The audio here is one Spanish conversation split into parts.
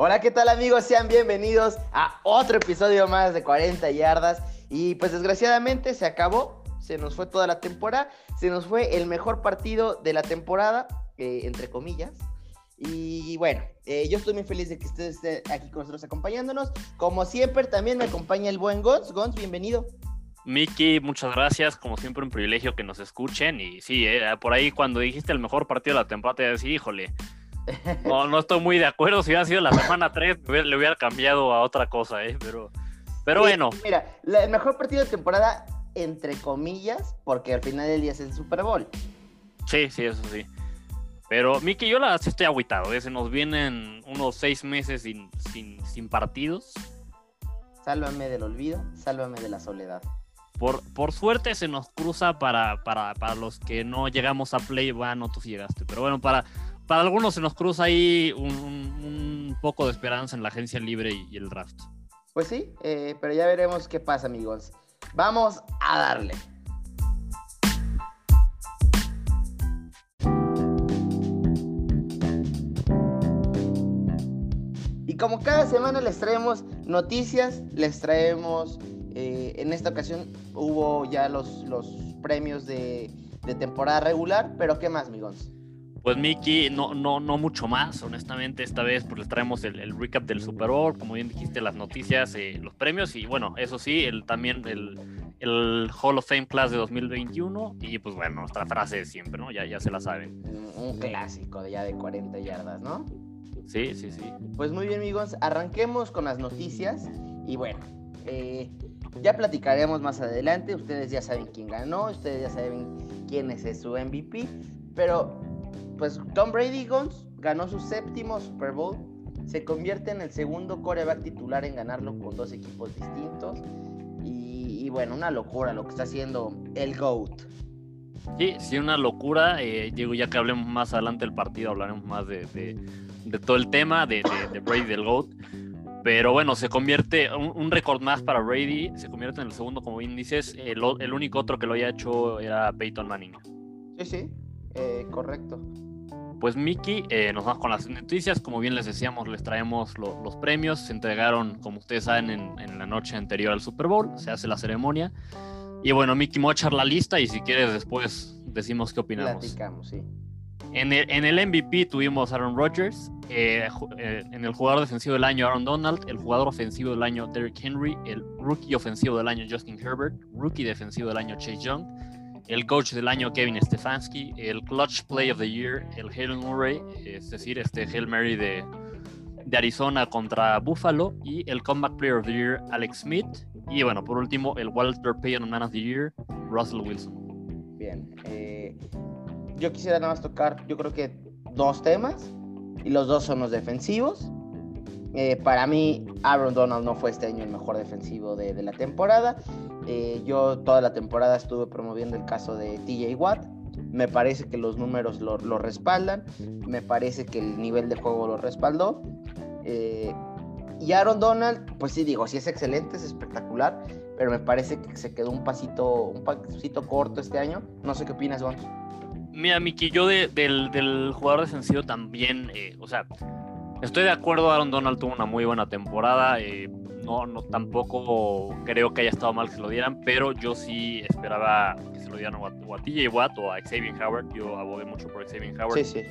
Hola, ¿qué tal amigos? Sean bienvenidos a otro episodio más de 40 yardas. Y pues desgraciadamente se acabó, se nos fue toda la temporada, se nos fue el mejor partido de la temporada, eh, entre comillas. Y bueno, eh, yo estoy muy feliz de que usted esté aquí con nosotros acompañándonos. Como siempre, también me acompaña el buen Gons. Gons, bienvenido. Miki, muchas gracias. Como siempre, un privilegio que nos escuchen. Y sí, eh, por ahí cuando dijiste el mejor partido de la temporada, te decía, híjole, no, no estoy muy de acuerdo. Si hubiera sido la semana 3, le hubiera cambiado a otra cosa, ¿eh? Pero, pero bueno. Mira, el mejor partido de temporada, entre comillas, porque al final del día es el Super Bowl. Sí, sí, eso sí. Pero, Miki, yo la sí estoy agüitado. ¿eh? Se nos vienen unos seis meses sin, sin, sin partidos. Sálvame del olvido, sálvame de la soledad. Por, por, suerte se nos cruza para, para, para, los que no llegamos a play. Bueno, tú sí llegaste, pero bueno, para, para algunos se nos cruza ahí un, poco de esperanza en la agencia libre y, el draft. Pues sí, eh, pero ya veremos qué pasa, amigos. Vamos a darle. Y como cada semana les traemos noticias, les traemos, eh, en esta ocasión hubo ya los, los premios de, de temporada regular, pero ¿qué más, amigos? Pues Miki, no, no, no mucho más, honestamente, esta vez pues les traemos el, el recap del Super Bowl, como bien dijiste, las noticias, eh, los premios y bueno, eso sí, el, también el, el, Hall of Fame Class de 2021 y pues bueno, nuestra frase de siempre, ¿no? Ya, ya se la saben. Un, un clásico de ya de 40 yardas, ¿no? Sí, sí, sí. Pues muy bien amigos, arranquemos con las noticias y bueno, eh, ya platicaremos más adelante, ustedes ya saben quién ganó, ustedes ya saben quién es su MVP, pero pues Tom Brady Gons ganó su séptimo Super Bowl, se convierte en el segundo coreback titular en ganarlo con dos equipos distintos. Y, y bueno, una locura lo que está haciendo el GOAT. Sí, sí, una locura. Eh, ya que hablemos más adelante del partido, hablaremos más de, de, de todo el tema de, de, Brady del GOAT. Pero bueno, se convierte, un, un récord más para Brady, se convierte en el segundo, como bien dices. El, el único otro que lo había hecho era Peyton Manning. Sí, sí, eh, correcto. Pues Miki, eh, nos vamos con las noticias. Como bien les decíamos, les traemos lo, los premios. Se entregaron, como ustedes saben, en, en, la noche anterior al Super Bowl. Se hace la ceremonia. Y bueno, Miki, voy a echar la lista y si quieres después decimos qué opinamos. Platicamos, sí. En el, en el MVP tuvimos Aaron Rodgers, eh, eh, en el jugador defensivo del año Aaron Donald, el jugador ofensivo del año Derrick Henry, el rookie ofensivo del año Justin Herbert, rookie defensivo del año Chase Young, el coach del año Kevin Stefanski, el clutch play of the year, el Hail Murray, es decir, este Hail Mary de, Arizona contra Buffalo, y el comeback player of the year, Alex Smith, y bueno, por último, el Walter Payton Man of the Year, Russell Wilson. Bien, eh, yo quisiera nada más tocar, yo creo que dos temas, y los dos son los defensivos. Eh, para mí, Aaron Donald no fue este año el mejor defensivo de, de la temporada. Eh, yo toda la temporada estuve promoviendo el caso de TJ Watt. Me parece que los números lo, respaldan. Me parece que el nivel de juego lo respaldó. Eh, y Aaron Donald, pues sí digo, sí es excelente, es espectacular, pero me parece que se quedó un pasito, un pasito corto este año. No sé qué opinas, Gon. Mira, Miki, yo de, del, jugador defensivo también, eh, o sea, estoy de acuerdo, Aaron Donald tuvo una muy buena temporada. No, no, tampoco creo que haya estado mal que se lo dieran, pero yo sí esperaba que se lo dieran o a, o a TJ Watt o a Xavier Howard. Yo abogué mucho por Xavier Howard. Sí, sí.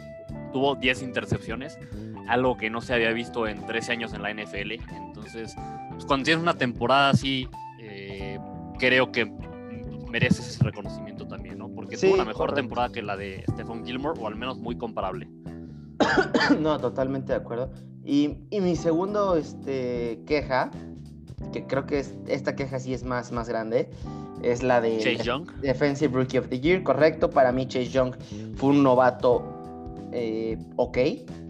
Tuvo 10 intercepciones, algo que no se había visto en 13 años en la NFL. Entonces, pues cuando tienes una temporada así, eh, creo que mereces ese reconocimiento también, ¿no? Porque sí, tuvo una mejor correcto. temporada que la de Stephon Gilmore, o al menos muy comparable. no, totalmente de acuerdo. Y, y, mi segundo este, queja, que creo que es, esta queja sí es más, más grande, es la de Chase Young. Defensive Rookie of the Year, correcto. Para mí Chase Young fue un novato eh, ok,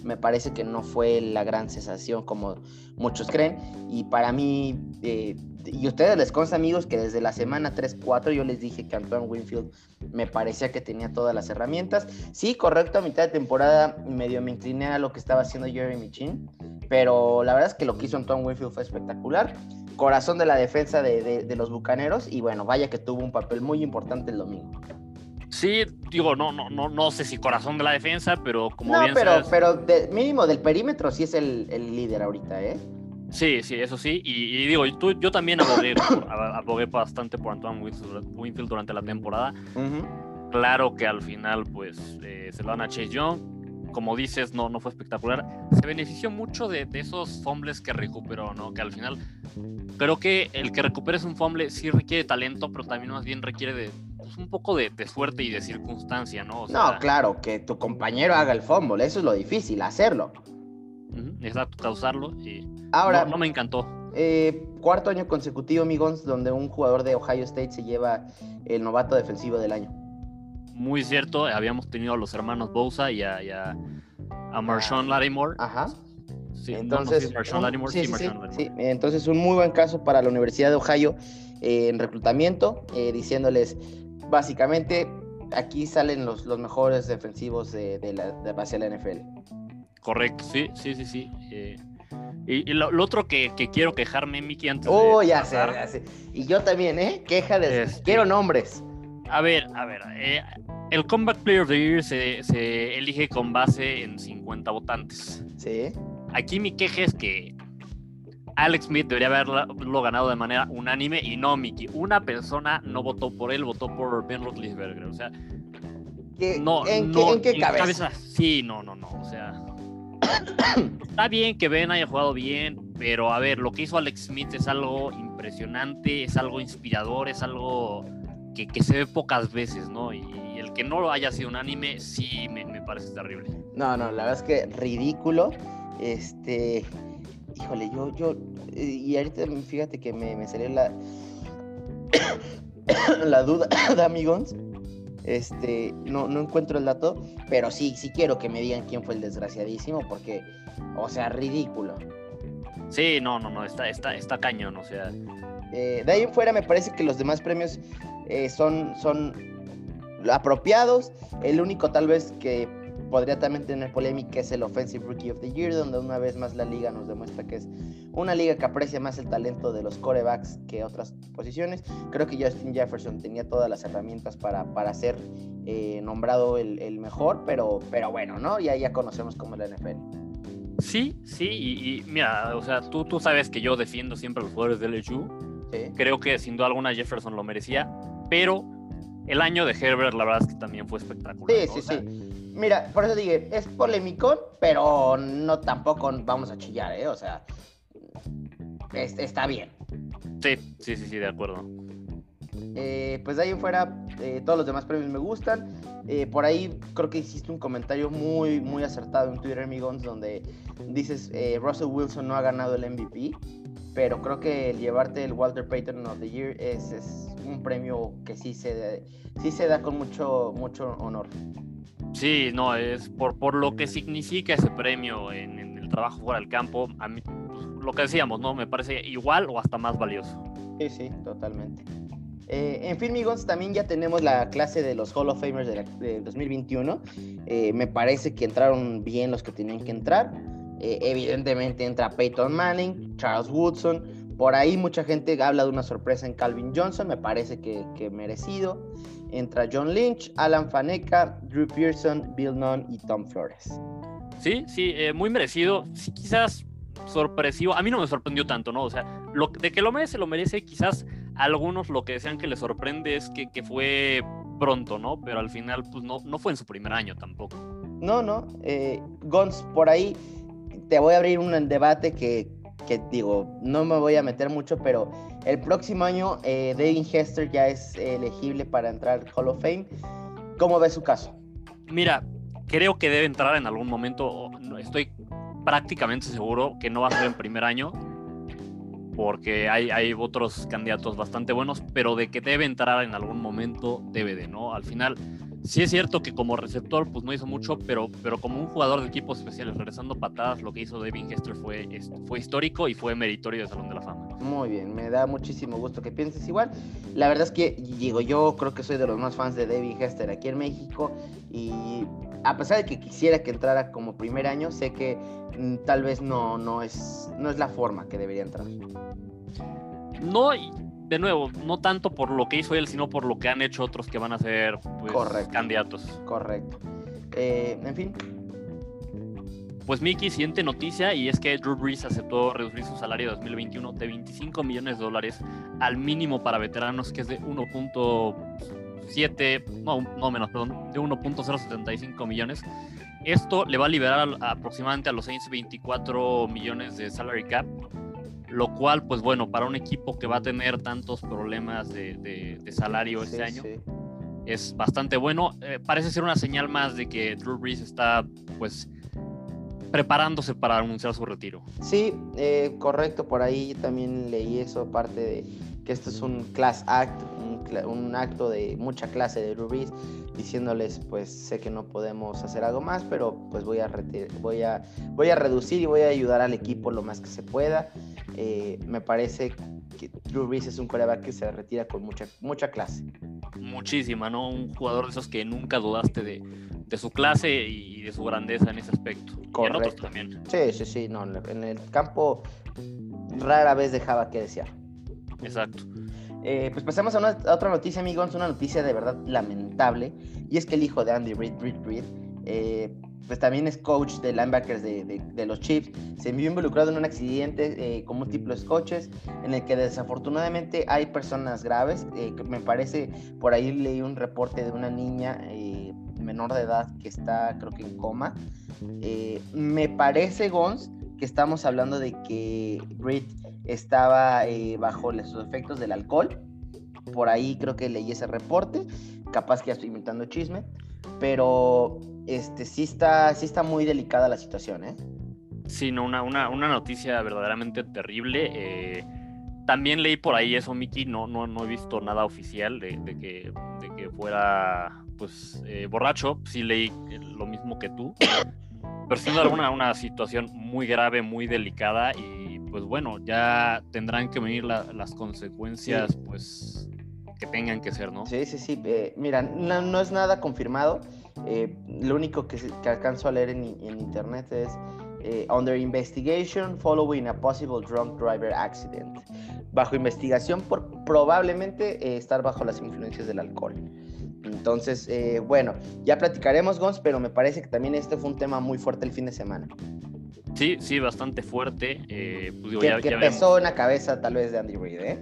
me parece que no fue la gran sensación como muchos creen. Y para mí, eh, y a ustedes les consta amigos que desde la semana 3-4 yo les dije que Antoine Winfield me parecía que tenía todas las herramientas. Sí, correcto, a mitad de temporada medio me incliné a lo que estaba haciendo Jeremy Chin, pero la verdad es que lo que hizo Antoine Winfield fue espectacular. Corazón de la defensa de, de, de los Bucaneros y bueno, vaya que tuvo un papel muy importante el domingo. Sí, digo, no, no, no, no sé si corazón de la defensa, pero como no, bien pero, sabes- pero de- mínimo del perímetro sí es el, el líder ahorita, ¿eh? Sí, sí, eso sí. Y, y digo, tú- yo también abogué, abogué bastante por Antoine Winfield durante la temporada. Ujú. Claro que al final, pues, eh, se lo dan a Chase Young. Como dices, no, no fue espectacular. Se benefició mucho de, de esos fumbles que recuperó, ¿no? Que al final, creo que el que recuperes un fumble sí requiere talento, pero también más bien requiere de pues, un poco de, de suerte y de circunstancia, ¿no? O sea, No, claro, que tu compañero haga el fumble, eso es lo difícil, hacerlo. Exacto, causarlo. Y Ahora, no, no me encantó. eh, cuarto año consecutivo, amigos, donde un jugador de Ohio State se lleva el novato defensivo del año. Muy cierto, habíamos tenido a los hermanos Bosa y a, y a, a Marshawn Lattimore. Ajá. Sí, Entonces. Entonces, un muy buen caso para la Universidad de Ohio eh, en reclutamiento, eh, diciéndoles básicamente aquí salen los, los mejores defensivos de, de la, de hacia la NFL. Correcto, sí, sí, sí, sí. eh, y y lo, lo otro que, que quiero quejarme, Miki, antes Oh, de ya sé, ya sé. Y yo también, ¿eh? Queja de... Este- Quiero nombres. A ver, a ver. eh, el Comeback Player of the Year se, se elige con base en 50 votantes. Sí. Aquí mi queja es que Alex Smith debería haberlo ganado de manera unánime y no, Miki. Una persona no votó por él, votó por Ben Roethlisberger. O sea, ¿Qué- no, ¿En, no, qué, en qué cabeza? Sí, no, no, no. O sea, está bien que Ben haya jugado bien, pero a ver, lo que hizo Alex Smith es algo impresionante, es algo inspirador, es algo que, que se ve pocas veces, ¿no? Y, el que no lo haya sido unánime, sí me, me parece terrible. No, no, la verdad es que ridículo. Este, híjole, yo, yo, y ahorita fíjate que me, me salió la, la duda amigos. Este, no, no encuentro el dato, pero sí, sí quiero que me digan quién fue el desgraciadísimo, porque, o sea, ridículo. Sí, no, no, no, está, está, está cañón, o sea, Eh, de ahí en fuera me parece que los demás premios eh, son, son apropiados. El único tal vez que podría también tener polémica es el Offensive Rookie of the Year, donde una vez más la liga nos demuestra que es una liga que aprecia más el talento de los corebacks que otras posiciones. Creo que Justin Jefferson tenía todas las herramientas para, para ser eh, nombrado el, el mejor, pero, pero bueno, ¿no? Ya, ya conocemos cómo es la NFL. sí, sí, y, y mira, o sea, tú, tú sabes que yo defiendo siempre a los jugadores de LSU. ¿sí? Creo que sin duda alguna Jefferson lo merecía, pero el año de Herbert, la verdad es que también fue espectacular. Sí, ¿no? sí, O sea, sí. Mira, por eso dije, es polémico, pero no tampoco vamos a chillar, ¿eh? O sea, es- está bien. Sí, sí, sí, sí, de acuerdo. Eh, pues de ahí en fuera, eh, todos los demás premios me gustan. Eh, por ahí creo que hiciste un comentario muy, muy acertado en Twitter, amigos, donde dices, eh, Russell Wilson no ha ganado el MVP, pero creo que el llevarte el Walter Payton of the Year es, es un premio que sí se, sí se da con mucho, mucho honor. Sí, no, es por, por lo que significa ese premio en, el trabajo fuera del campo, a mí, pues, lo que decíamos, ¿no? Me parece igual o hasta más valioso. Sí, sí, totalmente. Eh, en fin, amigos, también ya tenemos la clase de los Hall of Famers de, la- de 2021. Eh, me parece que entraron bien los que tenían que entrar. Eh, evidentemente entra Peyton Manning, Charles Woodson. Por ahí mucha gente habla de una sorpresa en Calvin Johnson, me parece que, que merecido. Entra John Lynch, Alan Faneca, Drew Pearson, Bill Nunn y Tom Flores. Sí, sí, eh, muy merecido. Sí, quizás sorpresivo. A mí no me sorprendió tanto, ¿no? O sea, lo, de que lo merece, lo merece. Quizás algunos lo que decían que les sorprende es que, que fue pronto, ¿no? Pero al final, pues no, no fue en su primer año tampoco. No, no. Eh, Gons, por ahí te voy a abrir un debate que, que digo, no me voy a meter mucho, pero el próximo año eh, Devin Hester ya es elegible para entrar al Hall of Fame. ¿Cómo ves su caso? Mira, creo que debe entrar en algún momento. Estoy prácticamente seguro que no va a ser en primer año. Porque hay, hay otros candidatos bastante buenos, pero de que debe entrar en algún momento, debe de, ¿no? Al final, sí es cierto que como receptor, pues no hizo mucho, pero, pero como un jugador de equipos especiales, regresando patadas, lo que hizo Devin Hester fue, fue histórico y fue meritorio de Salón de la Fama. Muy bien, me da muchísimo gusto que pienses igual. La verdad es que, digo, yo creo que soy de los más fans de Devin Hester aquí en México y a pesar de que quisiera que entrara como primer año, sé que mm, tal vez no, no, es, no es la forma que debería entrar. No, de nuevo, no tanto por lo que hizo él, sino por lo que han hecho otros que van a ser pues, candidatos. Correcto. Eh, en fin. Pues Mickey, siguiente noticia, y es que Drew Brees aceptó reducir su salario de 2021 de 25 millones de dólares al mínimo para veteranos, que es de 1.7, no, no menos, perdón, de 1.075 millones. Esto le va a liberar aproximadamente a los Saints 24 millones de salary cap, lo cual, pues bueno, para un equipo que va a tener tantos problemas de, salario este año, es bastante bueno. Eh, parece ser una señal más de que Drew Brees está, pues, preparándose para anunciar su retiro. Sí, eh, correcto, por ahí también leí eso, aparte de que esto es un class act, un, acto de mucha clase de Drew Brees, diciéndoles, pues sé que no podemos hacer algo más, pero pues voy a, voy a, voy a reducir y voy a ayudar al equipo lo más que se pueda. Eh, me parece que Drew Brees es un coreback que se retira con mucha, mucha clase. Muchísima, ¿no? Un jugador de esos que nunca dudaste de, de su clase y de su grandeza en ese aspecto. Correcto. Y en otros también. Sí, sí, sí. No, en el campo rara vez dejaba que desear. Exacto. Eh, pues pasamos a, otra noticia, amigos, una noticia de verdad lamentable, y es que el hijo de Andy Reid, Reid, Reid, eh, pues también es coach de linebackers de, los Chiefs, se vio involucrado en un accidente eh, con múltiples coches en el que desafortunadamente hay personas graves. Eh, me parece, por ahí leí un reporte de una niña eh, menor de edad que está creo que en coma. me parece, Gons, que estamos hablando de que Reed estaba bajo los efectos del alcohol. Por ahí creo que leí ese reporte, capaz que ya estoy inventando chisme, pero este, sí, está, sí está muy delicada la situación, ¿eh? Sí, no, una, una, una noticia verdaderamente terrible. Eh, también leí por ahí eso, Miki, no, no, no he visto nada oficial de, que, de que fuera pues eh, borracho. Sí leí lo mismo que tú. Pero siendo alguna una situación muy grave, muy delicada y pues bueno, ya tendrán que venir las consecuencias pues que tengan que ser, ¿no? Sí, sí, sí. Eh, mira, no, no, es nada confirmado. Eh, lo único que, que, alcanzo a leer en, internet es eh, Under Investigation Following a Possible Drunk Driver Accident. Bajo investigación por probablemente eh, estar bajo las influencias del alcohol. Entonces, bueno, ya platicaremos, Gons, pero me parece que también este fue un tema muy fuerte el fin de semana. Sí, sí, bastante fuerte. Pues que, que pesó en la cabeza tal vez de Andy Reid, ¿eh?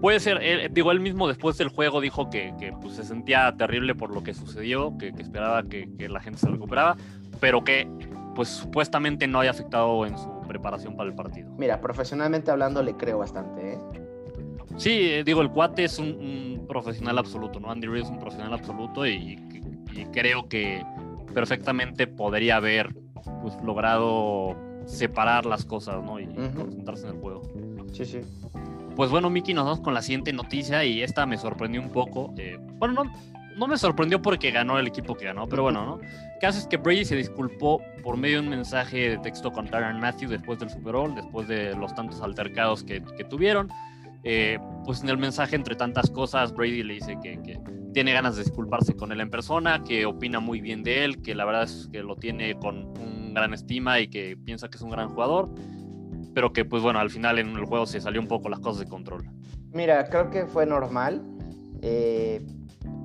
Puede ser, él, digo, él mismo después del juego dijo que, pues, se sentía terrible por lo que sucedió, que, esperaba que, la gente se recuperaba, pero que pues supuestamente no haya afectado en su preparación para el partido. Mira, profesionalmente hablando le creo bastante, ¿eh? Sí, eh, digo, el cuate es un, profesional absoluto, ¿no? Andy Reid es un profesional absoluto y, creo que perfectamente podría haber pues logrado separar las cosas, ¿no? Y concentrarse en el juego. Sí, sí. Pues bueno, Miki, nos vamos con la siguiente noticia y esta me sorprendió un poco. Eh, bueno, no, no me sorprendió porque ganó el equipo que ganó, pero bueno, ¿no? El caso es que Brady se disculpó por medio de un mensaje de texto con Tyron Matthew después del Super Bowl, después de los tantos altercados que, tuvieron. Eh, pues en el mensaje, entre tantas cosas, Brady le dice que, que, tiene ganas de disculparse con él en persona, que opina muy bien de él, que la verdad es que lo tiene con un gran estima y que piensa que es un gran jugador pero que pues bueno, al final en el juego se salió un poco las cosas de control. Mira, creo que fue normal. Eh,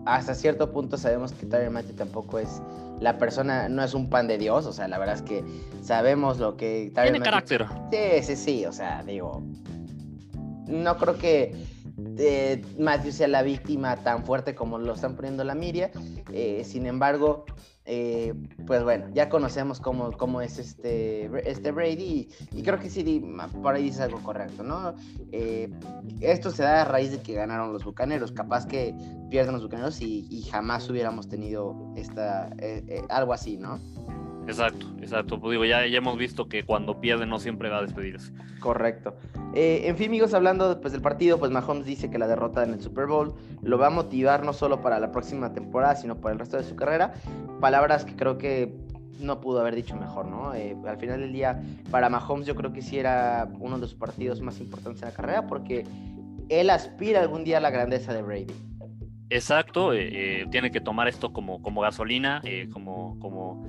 hasta cierto punto sabemos que Tyler Matthew tampoco es la persona, no es un pan de Dios, o sea, la verdad es que sabemos lo que Tiene carácter. Sí, sí, sí, o sea, digo, no creo que eh, Matthew sea la víctima tan fuerte como lo están poniendo la media, eh, sin embargo, eh, pues bueno, ya conocemos cómo, cómo es este, este Brady y, creo que sí, por ahí dice algo correcto, ¿no? Esto se da a raíz de que ganaron los Bucaneros, capaz que pierden los Bucaneros y, jamás hubiéramos tenido esta, algo así, ¿no? Exacto, exacto. Pues digo, ya, ya hemos visto que cuando pierde no siempre va a despedirse. Correcto. Eh, en fin, amigos, hablando pues, del partido, pues Mahomes dice que la derrota en el Super Bowl lo va a motivar no solo para la próxima temporada, sino para el resto de su carrera. Palabras que creo que no pudo haber dicho mejor, ¿no? Eh, al final del día, para Mahomes yo creo que sí era uno de los partidos más importantes en la carrera porque él aspira algún día a la grandeza de Brady. Exacto, eh, tiene que tomar esto como, como gasolina, como, como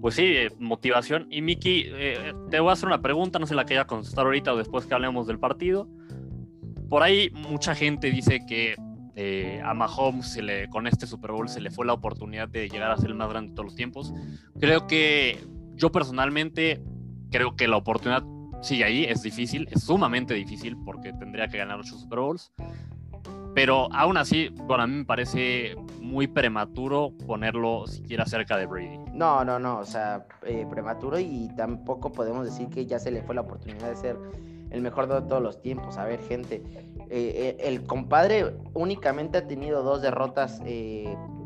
pues sí, eh, motivación. Y Miki, eh, te voy a hacer una pregunta, no sé la que haya contestar ahorita o después que hablemos del partido. por ahí mucha gente dice que eh, a Mahomes con este Super Bowl se le fue la oportunidad de llegar a ser el más grande de todos los tiempos. Creo que yo personalmente creo que la oportunidad sigue ahí, es difícil, es sumamente difícil porque tendría que ganar ocho Super Bowls. Pero aún así, bueno, a mí me parece muy prematuro ponerlo siquiera cerca de Brady. No, no, no, o sea, eh, prematuro y tampoco podemos decir que ya se le fue la oportunidad de ser el mejor de todos los tiempos. A ver, gente, eh, eh, el compadre únicamente ha tenido dos derrotas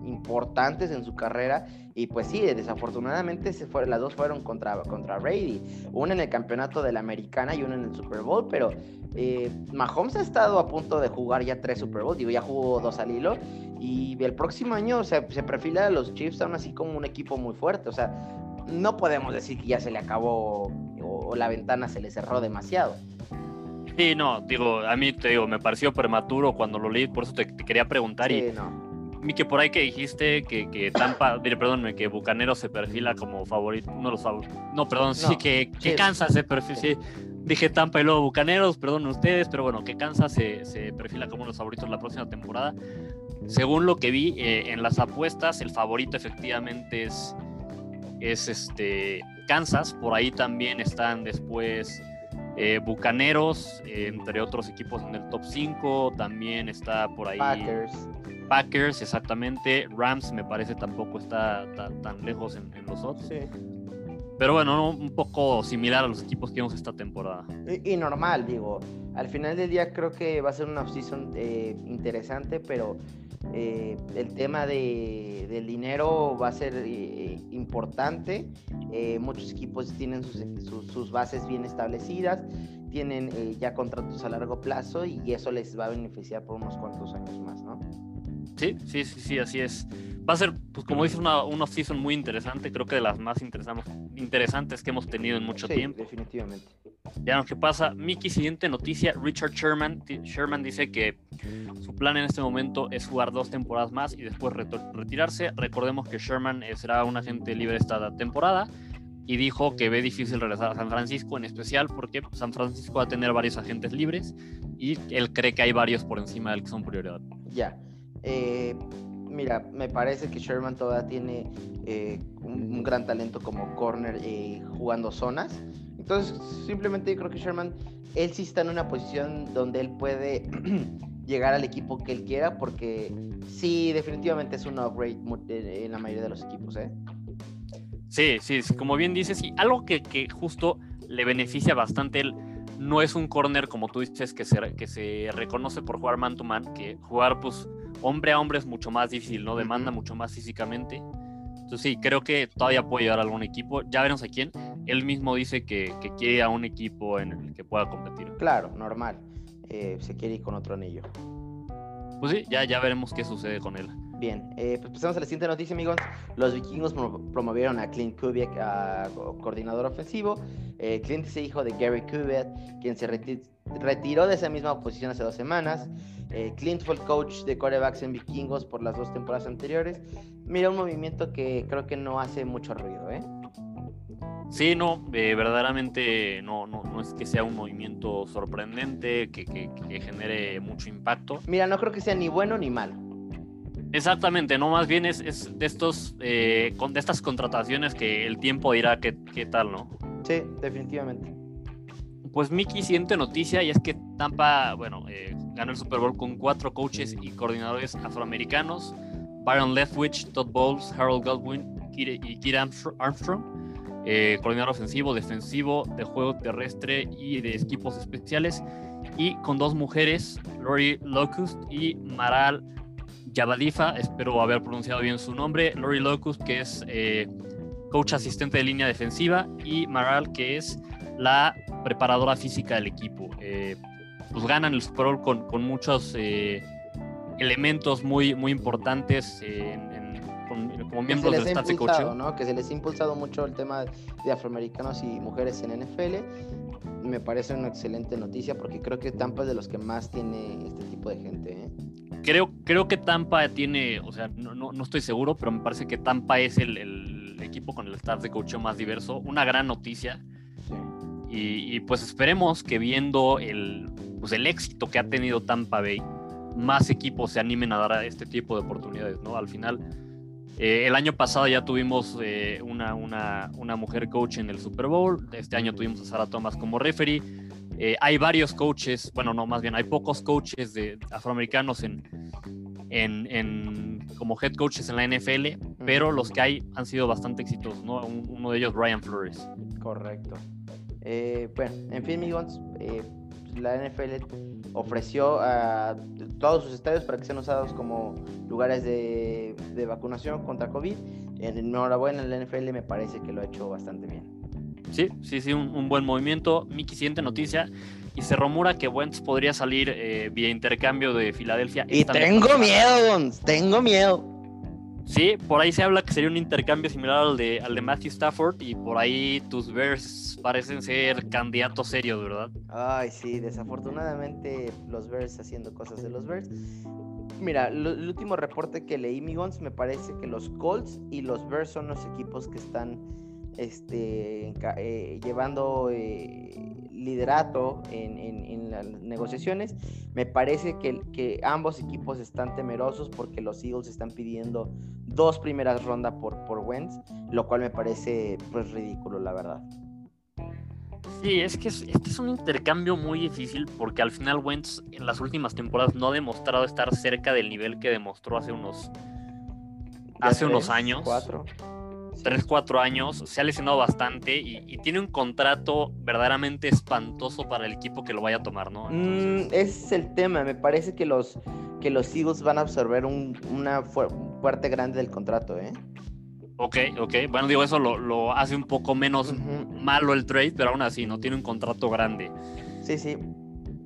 importantes en su carrera. Y pues sí, desafortunadamente se fue, las dos fueron contra, contra Brady, una en el campeonato de la americana y una en el Super Bowl, pero eh, Mahomes ha estado a punto de jugar ya tres Super Bowls, digo, ya jugó dos al hilo. Y el próximo año se perfila a los Chiefs aún así como un equipo muy fuerte, o sea, no podemos decir que ya se le acabó o, la ventana se le cerró demasiado. Sí, no, digo, a mí te digo, me pareció prematuro cuando lo leí, por eso te, quería preguntar y no mi que por ahí que dijiste que, que Tampa, perdón, que Bucanero se perfila como favorito, no los no, perdón, sí, que, que Kansas se perfila, sí, dije Tampa y luego Bucaneros, perdón ustedes, pero bueno, que Kansas se, se perfila como los favoritos la próxima temporada. Según lo que vi eh, en las apuestas, el favorito efectivamente es, es este Kansas, por ahí también están después eh, Bucaneros, entre otros equipos en el top 5, también está por ahí Packers. Packers, exactamente. Rams me parece tampoco está tan, lejos en, los otros. Pero bueno, un poco similar a los equipos que vimos esta temporada. Y, normal, digo. Al final del día creo que va a ser una offseason eh, interesante, pero eh, el tema de, del dinero va a ser eh, importante. muchos equipos tienen sus, sus, bases bien establecidas, tienen ya contratos a largo plazo y eso les va a beneficiar por unos cuantos años más, ¿no? Sí, sí, sí, sí, así es. Va a ser, pues como dices, una, una off-season muy interesante, creo que de las más interesantes que hemos tenido en mucho sí, tiempo. definitivamente. Ya no, ¿qué pasa? Miki, siguiente noticia, Richard Sherman, Sherman dice que su plan en este momento es jugar dos temporadas más y después retirarse. Recordemos que Sherman será un agente libre esta temporada y dijo que ve difícil regresar a San Francisco, en especial porque San Francisco va a tener varios agentes libres y él cree que hay varios por encima del que son prioridad. Ya. Eh, mira, me parece que Sherman todavía tiene eh, un, gran talento como corner eh, jugando zonas. Entonces, simplemente yo creo que Sherman, él sí está en una posición donde él puede llegar al equipo que él quiera, porque sí, definitivamente es un upgrade en la mayoría de los equipos. ¿eh? Sí, sí, como bien dices, y algo que, justo le beneficia bastante él no es un corner como tú dices que que se reconoce por jugar man to man, que jugar pues hombre a hombre es mucho más difícil, ¿no? Demanda mucho más físicamente. Entonces sí, creo que todavía puede llegar a algún equipo. Ya veremos a quién. Él mismo dice que, que quiere a un equipo en el que pueda competir. Claro, normal. Eh, se quiere ir con otro anillo. Pues sí, ya, ya veremos qué sucede con él. Bien, eh, pues pasamos a la siguiente noticia, amigos. Los vikingos promovieron a Clint Kubiak a coordinador ofensivo. Eh, Clint es hijo de Gary Kubiak, quien se retiró de esa misma posición hace dos semanas. Eh, Clint fue el coach de corebacks en vikingos por las dos temporadas anteriores. Mira, un movimiento que creo que no hace mucho ruido, ¿eh? Sí, no, verdaderamente no, no, no, es que sea un movimiento sorprendente, que, que, genere mucho impacto. Mira, no creo que sea ni bueno ni malo. Exactamente, no, más bien es, es de estos eh, con, de estas contrataciones que el tiempo dirá qué, qué tal, ¿no? Sí, definitivamente. Pues Mickey, siguiente noticia, y es que Tampa, bueno, eh, ganó el Super Bowl con cuatro coaches y coordinadores afroamericanos: Byron Leftwich, Todd Bowles, Harold Godwin y Kid Armstrong. Eh, coordinador ofensivo, defensivo, de juego terrestre y de equipos especiales. Y con dos mujeres, Lori Locust y Maral Yabadifa, espero haber pronunciado bien su nombre, Lori Locust, que es eh, coach asistente de línea defensiva, y Maral, que es la preparadora física del equipo. Eh, pues ganan el Super Bowl con, con muchos eh, elementos muy, muy importantes como miembros del staff de coaching. ¿no? Que se les ha impulsado mucho el tema de afroamericanos y mujeres en NFL. Me parece una excelente noticia porque creo que Tampa es de los que más tiene este tipo de gente. Creo, creo que Tampa tiene, o sea, no, no, estoy seguro, pero me parece que Tampa es el, el equipo con el staff de coach más diverso. Una gran noticia. Y, y, pues esperemos que viendo el, pues el éxito que ha tenido Tampa Bay, más equipos se animen a dar este tipo de oportunidades, ¿no? Al final, eh, el año pasado ya tuvimos eh, una, una, una, mujer coach en el Super Bowl, este año tuvimos a Sarah Thomas como referee, eh, hay varios coaches, bueno, no, más bien hay pocos coaches de afroamericanos en, en, en como head coaches en la NFL, pero los que hay han sido bastante exitosos, ¿no? uno de ellos, Ryan Flores. Correcto. bueno, en fin, amigos, la NFL ofreció a todos sus estadios para que sean usados como lugares de, vacunación contra COVID. Enhorabuena, la NFL me parece que lo ha hecho bastante bien. Sí, sí, sí, un, buen movimiento. Mi siguiente noticia. Y se rumora que Wentz podría salir eh, vía intercambio de Filadelfia. Y tengo miedo, tengo miedo. Sí, por ahí se habla que sería un intercambio similar al de, al de Matthew Stafford y por ahí tus Bears parecen ser candidatos serios, ¿verdad? Ay, sí, desafortunadamente los Bears haciendo cosas de los Bears. Mira, el último reporte que leí, Migons, me parece que los Colts y los Bears son los equipos que están este, eh, llevando eh, liderato en, en, las negociaciones. Me parece que, que, ambos equipos están temerosos porque los Eagles están pidiendo dos primeras rondas por, por Wentz, lo cual me parece pues ridículo, la verdad. Sí, es que este es un intercambio muy difícil porque al final Wentz en las últimas temporadas no ha demostrado estar cerca del nivel que demostró hace unos hace unos años. Cuatro. 3, 4 años, se ha lesionado bastante y, tiene un contrato verdaderamente espantoso para el equipo que lo vaya a tomar, ¿no? Mm, ese es el tema, me parece que los, que los Eagles van a absorber un, una fuerte grande del contrato, ¿eh? Ok, ok. Bueno, digo, eso lo, hace un poco menos malo el trade, pero aún así, ¿no? Tiene un contrato grande. Sí, sí.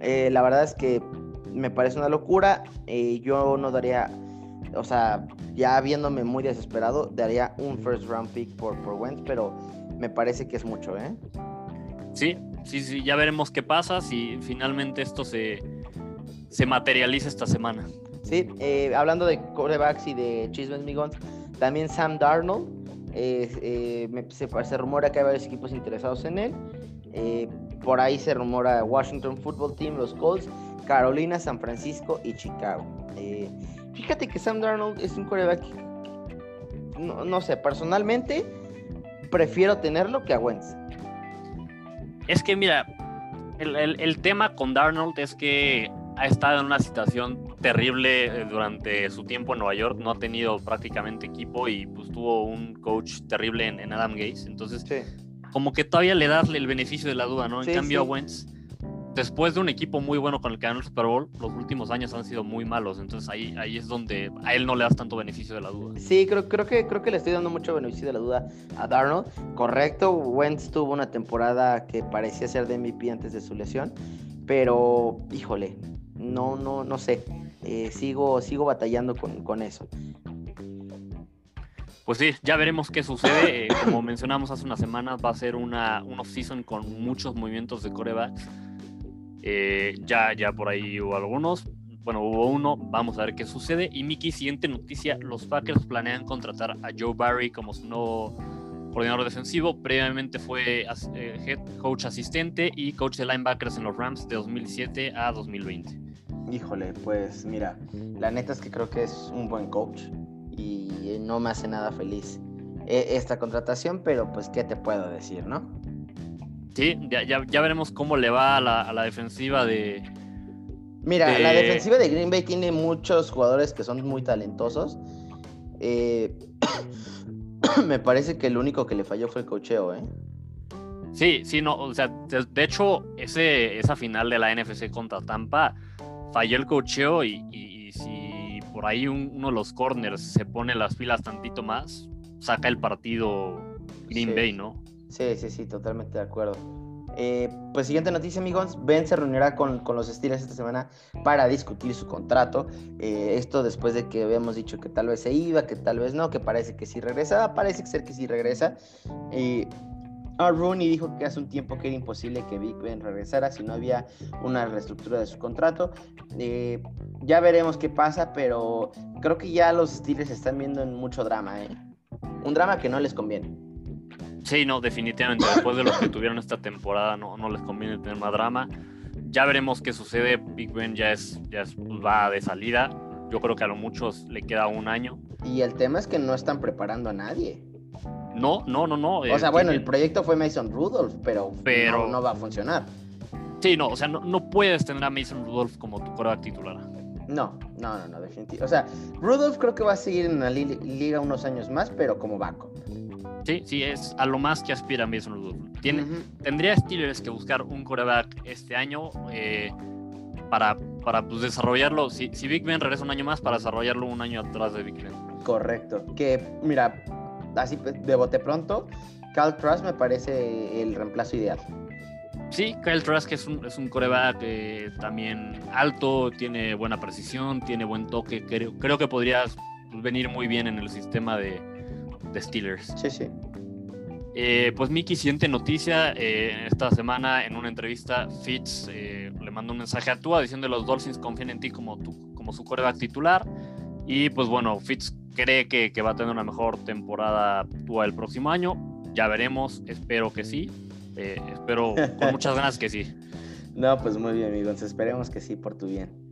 Eh, la verdad es que me parece una locura. Eh, yo no daría o sea, ya viéndome muy desesperado, daría un first round pick por, por Wentz, pero me parece que es mucho, ¿eh? Sí, sí, sí, ya veremos qué pasa si finalmente esto se, se materializa esta semana. Sí, eh, hablando de corebacks y de chismes migons, también Sam Darnold, eh, se, se, rumora que hay varios equipos interesados en él. Eh, por ahí se rumora Washington Football Team, los Colts, Carolina, San Francisco y Chicago. Fíjate que Sam Darnold es un coreback. No, no sé, personalmente prefiero tenerlo que a Wentz. Es que mira, el, tema con Darnold es que ha estado en una situación terrible eh, durante su tiempo en Nueva York, no ha tenido prácticamente equipo y pues tuvo un coach terrible en, Adam Gates, entonces como que todavía le das el beneficio de la duda, ¿no? En cambio a Wentz después de un equipo muy bueno con el que ganó el Super Bowl, los últimos años han sido muy malos. Entonces ahí, ahí es donde a él no le das tanto beneficio de la duda. Sí, creo, creo, que, creo que le estoy dando mucho beneficio de la duda a Darnold. Correcto, Wentz tuvo una temporada que parecía ser de MVP antes de su lesión. Pero, híjole, no, no, no sé. Eh, sigo, sigo batallando con, con eso. Pues sí, ya veremos qué sucede. Eh, como mencionamos hace unas semanas, va a ser una, un off-season con muchos movimientos de corebacks. Eh, ya, ya por ahí hubo algunos. Bueno, hubo uno, vamos a ver qué sucede. Y Miki, siguiente noticia, los Packers planean contratar a Joe Barry como su nuevo coordinador defensivo. Previamente fue eh, head coach asistente y coach de linebackers en los Rams de 2007 a 2020. Híjole, pues mira, la neta es que creo que es un buen coach y no me hace nada feliz eh, esta contratación, pero pues qué te puedo decir, ¿no? Sí, ya, ya, veremos cómo le va a la, defensiva de. Mira, la defensiva de Green Bay tiene muchos jugadores que son muy talentosos. Eh, me parece que el único que le falló fue el cocheo, ¿eh? Sí, sí, no, o sea, de, hecho, ese, esa final de la NFC contra Tampa falló el cocheo y, si por ahí uno de los corners se pone las pilas tantito más, saca el partido Green Bay, ¿no? Sí, sí, sí, totalmente de acuerdo. Eh, pues siguiente noticia, amigos. Ben se reunirá con, los Steelers esta semana para discutir su contrato. Eh, esto después de que habíamos dicho que tal vez se iba, que tal vez no, que parece que sí regresa. Parece ser que sí regresa. Eh, a Rooney dijo que hace un tiempo que era imposible que Big Ben regresara si no había una reestructura de su contrato. ya veremos qué pasa, pero creo que ya los Steelers están viendo en mucho drama. Un drama que no les conviene. Sí, no, definitivamente. Después de lo que tuvieron esta temporada, no, no les conviene tener más drama. ya veremos qué sucede. Big Ben ya es, ya es, pues, va de salida. Yo creo que a lo muchos le queda un año. Y el tema es que no están preparando a nadie. No, no, no, no. O sea, bueno, el proyecto fue Mason Rudolph, pero, pero... No, va a funcionar. Sí, no, o sea, no, no puedes tener a Mason Rudolph como tu coreback titular. No, no, no, no, definitivamente. O sea, Rudolph creo que va a seguir en la liga unos años más, pero como backup. Sí, sí, es a lo más que aspira Mason Rudolph. Tiene, Tendría Steelers que buscar un coreback este año eh, para, para pues, desarrollarlo. Si, si Big Ben regresa un año más, para desarrollarlo un año atrás de Big Ben. Correcto. Que, mira, así de bote pronto, Cal Truss me parece el reemplazo ideal. Sí, Kyle Trask es un, es un coreback eh, también alto, tiene buena precisión, tiene buen toque. Creo, creo que podría venir muy bien en el sistema de, de Steelers. Sí, sí. Eh, pues Mickey, siguiente noticia. Eh, esta semana en una entrevista, Fitz le mandó un mensaje a Tua diciendo que los Dolphins confían en ti como, tu, como su coreback titular. Y pues bueno, Fitz cree que, que va a tener una mejor temporada Tua el próximo año. Ya veremos, espero que sí. Eh, espero con muchas ganas que sí. No, pues muy bien, amigos. Esperemos que sí, por tu bien.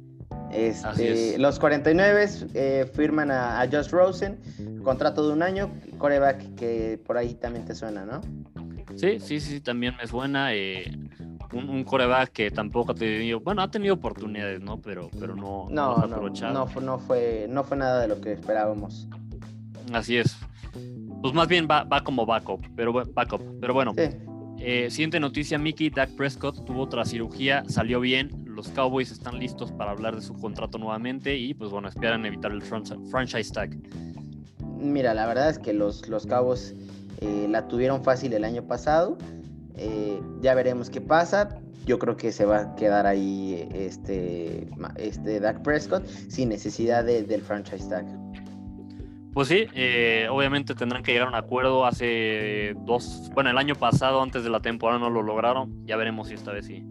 Este, los 49 eh, firman a, Josh Rosen, contrato de un año, coreback que por ahí también te suena, ¿no? Sí, sí, sí, también me suena. Eh, un, coreback que tampoco ha tenido, bueno, ha tenido oportunidades, ¿no? Pero, pero no, no, no, no, no, fue, no fue nada de lo que esperábamos. Así es. Pues más bien va, va como backup, pero backup. Pero bueno, sí. Eh, siguiente noticia, Mickey, Dak Prescott tuvo otra cirugía, salió bien, los Cowboys están listos para hablar de su contrato nuevamente y pues bueno, esperan evitar el franchise tag. Mira, la verdad es que los, los Cowboys eh, la tuvieron fácil el año pasado, eh, ya veremos qué pasa, yo creo que se va a quedar ahí este, este Dak Prescott sin necesidad del franchise tag. Pues sí, eh, obviamente tendrán que llegar a un acuerdo. Hace dos, bueno, el año pasado, antes de la temporada, no lo lograron. Ya veremos si esta vez sí.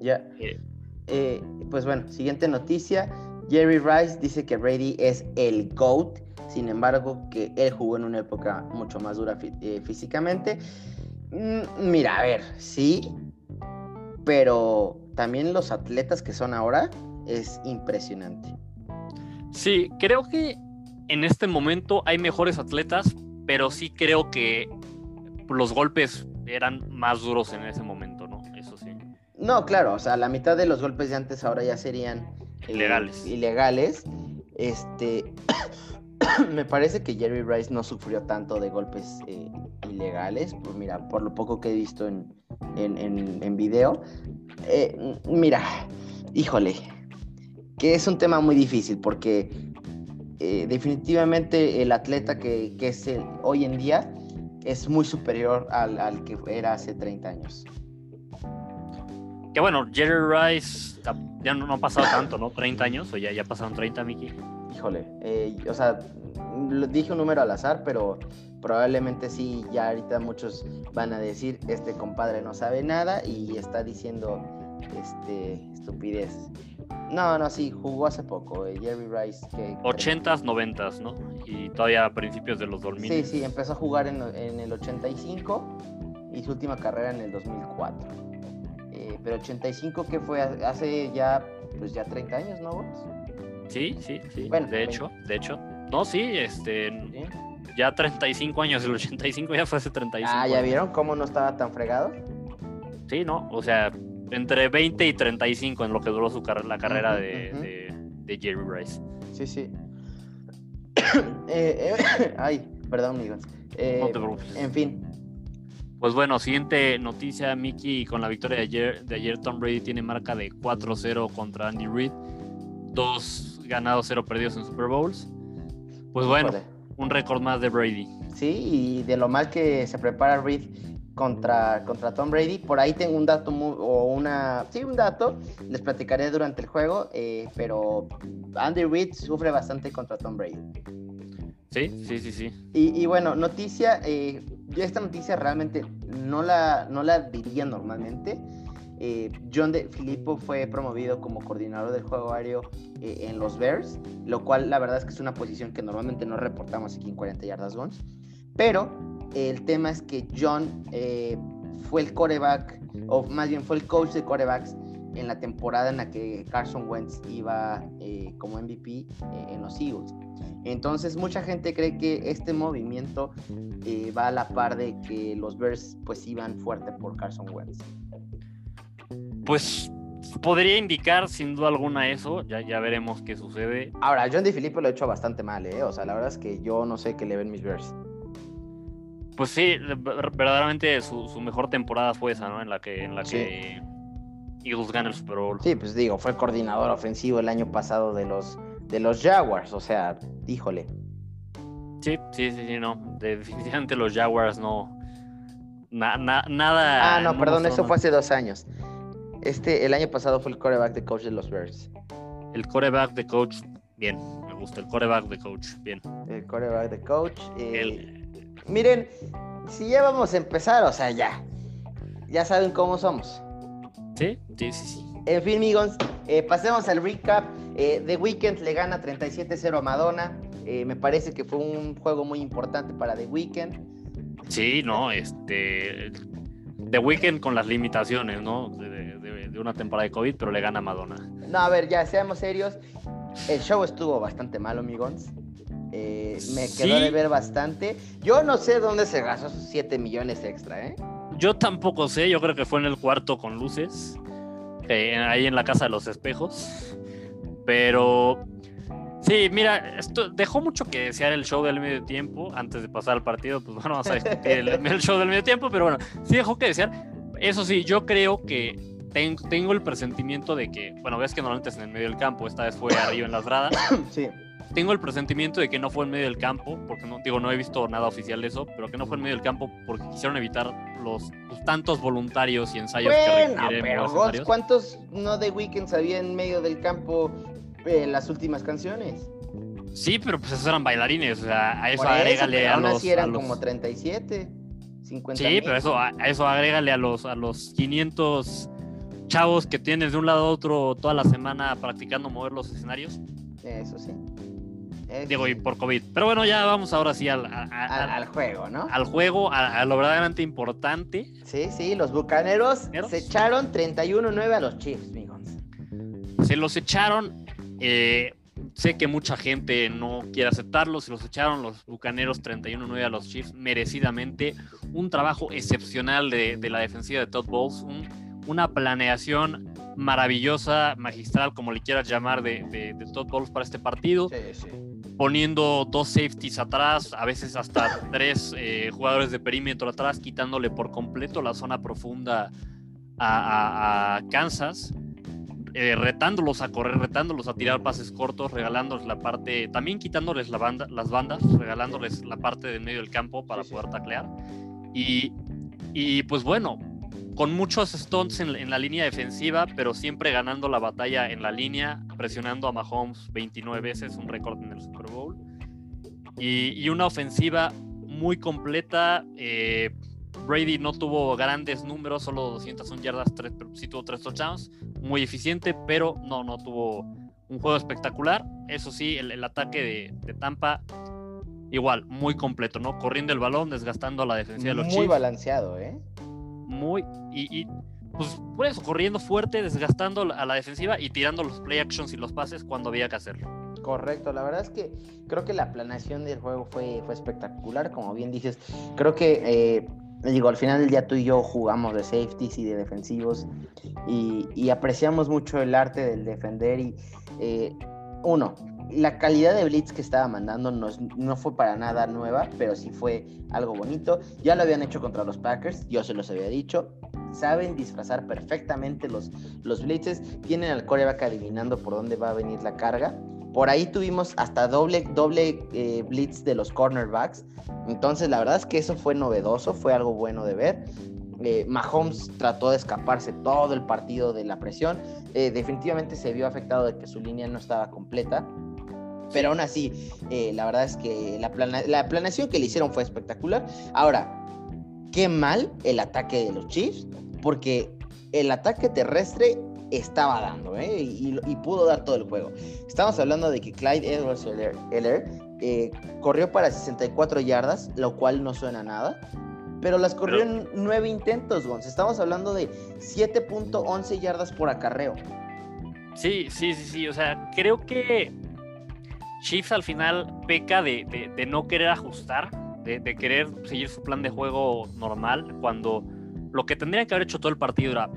Ya. Eh. Eh, pues bueno, siguiente noticia. Jerry Rice dice que Brady es el GOAT. Sin embargo, que él jugó en una época mucho más dura físicamente. Mm, mira, a ver, sí. Pero también los atletas que son ahora es impresionante. Sí, creo que en este momento hay mejores atletas, pero sí creo que los golpes eran más duros en ese momento, ¿no? Eso sí. No, claro, o sea, la mitad de los golpes de antes ahora ya serían eh, ilegales. ilegales. Este, me parece que Jerry Rice no sufrió tanto de golpes eh, ilegales, pues mira, por lo poco que he visto en, en, video. Eh, mira, híjole, que es un tema muy difícil porque eh, definitivamente el atleta que, es hoy en día es muy superior al, que era hace 30 años. Que bueno, Jerry Rice ya no, ha pasado tanto, ¿no? 30 años, o ya, ya pasaron 30, Mickey. Híjole, eh, o sea, dije un número al azar, pero probablemente sí, ya ahorita muchos van a decir, este compadre no sabe nada y está diciendo este, estupidez. No, no, sí, jugó hace poco, eh, Jerry Rice. Que, 80s, 90s, ¿no? Y todavía a principios de los 2000. Sí, sí, empezó a jugar en, el 85 y su última carrera en el 2004. Eh, pero 85 que fue hace ya, pues ya 30 años, ¿no, Sí, sí, sí. Bueno, de hecho, de hecho. No, sí, este... Ya 35 años, el 85 ya fue hace 35 Ah, ¿ya vieron cómo no estaba tan fregado? Sí, no, o sea, entre 20 y 35 en lo que duró su la carrera de, Jerry Rice. Sí, sí. Eh, eh, ay, perdón, amigos. Eh, no te preocupes. En fin. Pues bueno, siguiente noticia, Mickey, con la victoria de ayer, de ayer Tom Brady tiene marca de 4-0 contra Andy Reid. Dos ganados, cero perdidos en Super Bowls. Pues bueno, un récord más de Brady. Sí, y de lo mal que se prepara Reid contra, contra Tom Brady. Por ahí tengo un dato o una, sí, un dato, les platicaré durante el juego, eh, pero Andy Reid sufre bastante contra Tom Brady. Sí, sí, sí, sí. Y, bueno, noticia, eh, yo esta noticia realmente no la, no la diría normalmente. Eh, John de Filippo fue promovido como coordinador del juego aéreo en los Bears, lo cual la verdad es que es una posición que normalmente no reportamos aquí en 40 yardas guns. Pero el tema es que John eh, fue el coreback, o más bien fue el coach de corebacks en la temporada en la que Carson Wentz iba eh, como MVP eh, en los Eagles. Entonces mucha gente cree que este movimiento eh, va a la par de que los Bears pues iban fuerte por Carson Wentz. Pues podría indicar sin duda alguna eso, ya, ya veremos qué sucede. Ahora, John DeFilippo lo ha hecho bastante mal, ¿eh? O sea, la verdad es que yo no sé qué le ven mis Bears. Pues sí, verdaderamente su, mejor temporada fue esa, ¿no? En la que, en la que Eagles gana el Super Bowl. Sí, pues digo, fue coordinador ofensivo el año pasado de los, de los Jaguars, o sea, híjole. Sí, sí, sí, sí, no. Definitivamente los Jaguars no. nada. Ah, no, perdón, eso fue hace dos años. Este, el año pasado fue el coreback de coach de los Bears. El coreback de coach, bien, me gusta. El coreback de coach, bien. El coreback de coach. Eh, miren, si ya vamos a empezar, o sea, ya. Ya saben cómo somos. Sí, sí, sí, sí. En fin, amigos, eh, pasemos al recap. Eh, The Weeknd le gana 37-0 a Madonna. me parece que fue un juego muy importante para The Weeknd. Sí, no, este. The Weeknd con las limitaciones, ¿no? una temporada de COVID, pero le gana a Madonna. No, a ver, ya seamos serios. El show estuvo bastante malo, amigos. Eh, me quedó de ver bastante. Yo no sé dónde se gastó esos 7 millones extra, ¿eh? Yo tampoco sé, yo creo que fue en el cuarto con luces, ahí en la casa de los espejos. Pero sí, mira, esto dejó mucho que desear el show del medio tiempo. Antes de pasar al partido, pues bueno, vamos a discutir el, el show del medio tiempo, pero bueno, sí dejó que desear. Eso sí, yo creo que tengo, el presentimiento de que, bueno, ves que normalmente es en el medio del campo, esta vez fue arriba en las gradas. Sí. Tengo el presentimiento de que no fue en medio del campo, porque no, digo, no he visto nada oficial de eso, pero que no fue en medio del campo porque quisieron evitar los, tantos voluntarios y ensayos bueno, que pero ¿cuántos no de Weekends había en medio del campo en las últimas canciones? Sí, pero pues esos eran bailarines, o sea, a eso agrégale a los... Así eran como 37, 50 Sí, pero eso, a eso agrégale a los, a los 500 chavos que tienes de un lado a otro toda la semana practicando mover los escenarios. Eso sí. Digo, y por COVID. Pero bueno, ya vamos ahora sí al, al, juego, ¿no? Al juego, a, lo verdaderamente importante. Sí, sí, los bucaneros se echaron 31-9 a los Chiefs, amigos. Se los echaron. Eh, sé que mucha gente no quiere aceptarlo. Se los echaron los bucaneros 31-9 a los Chiefs, merecidamente. Un trabajo excepcional de, de la defensiva de Todd Bowles. Un una planeación maravillosa, magistral, como le quieras llamar, de, de, Todd Bowles para este partido. Poniendo dos safeties atrás, a veces hasta tres eh, jugadores de perímetro atrás, quitándole por completo la zona profunda a, Kansas. Eh, retándolos a correr, retándolos a tirar pases cortos, regalándoles la parte, también quitándoles la banda, las bandas, regalándoles la parte del medio del campo para poder taclear. Y, y pues bueno, con muchos stunts en, la línea defensiva, pero siempre ganando la batalla en la línea, presionando a Mahomes 29 veces, un récord en el Super Bowl. Y, una ofensiva muy completa. Eh, Brady no tuvo grandes números, solo 201 yardas, pero sí tuvo tres touchdowns. Muy eficiente, pero no, no tuvo un juego espectacular. Eso sí, el, ataque de, de, Tampa, igual, muy completo, ¿no? Corriendo el balón, desgastando a la defensa de los Chiefs. Muy balanceado, ¿eh? Muy. Y, pues por eso, corriendo fuerte, desgastando a la defensiva y tirando los play actions y los pases cuando había que hacerlo. Correcto, la verdad es que creo que la planeación del juego fue, fue espectacular, como bien dices. Creo que, eh, digo, al final del día tú y yo jugamos de safeties y de defensivos y, apreciamos mucho el arte del defender y, eh, uno, la calidad de blitz que estaba mandando no, no, fue para nada nueva, pero sí fue algo bonito. Ya lo habían hecho contra los Packers, yo se los había dicho. Saben disfrazar perfectamente los, los blitzes. Tienen al coreback adivinando por dónde va a venir la carga. Por ahí tuvimos hasta doble, doble eh, blitz de los cornerbacks. Entonces la verdad es que eso fue novedoso, fue algo bueno de ver. Eh, Mahomes trató de escaparse todo el partido de la presión. Eh, definitivamente se vio afectado de que su línea no estaba completa. Pero aún así, eh, la verdad es que la, la planeación que le hicieron fue espectacular. Ahora, qué mal el ataque de los Chiefs, porque el ataque terrestre estaba dando, ¿eh? y, pudo dar todo el juego. Estamos hablando de que Clyde Edwards Eller, eh, corrió para 64 yardas, lo cual no suena nada. Pero las corrió en nueve intentos, Gonz. Estamos hablando de 7.11 yardas por acarreo. Sí, sí, sí, sí. O sea, creo que Chiefs al final peca de, no querer ajustar, de, querer seguir su plan de juego normal, cuando lo que tendría que haber hecho todo el partido era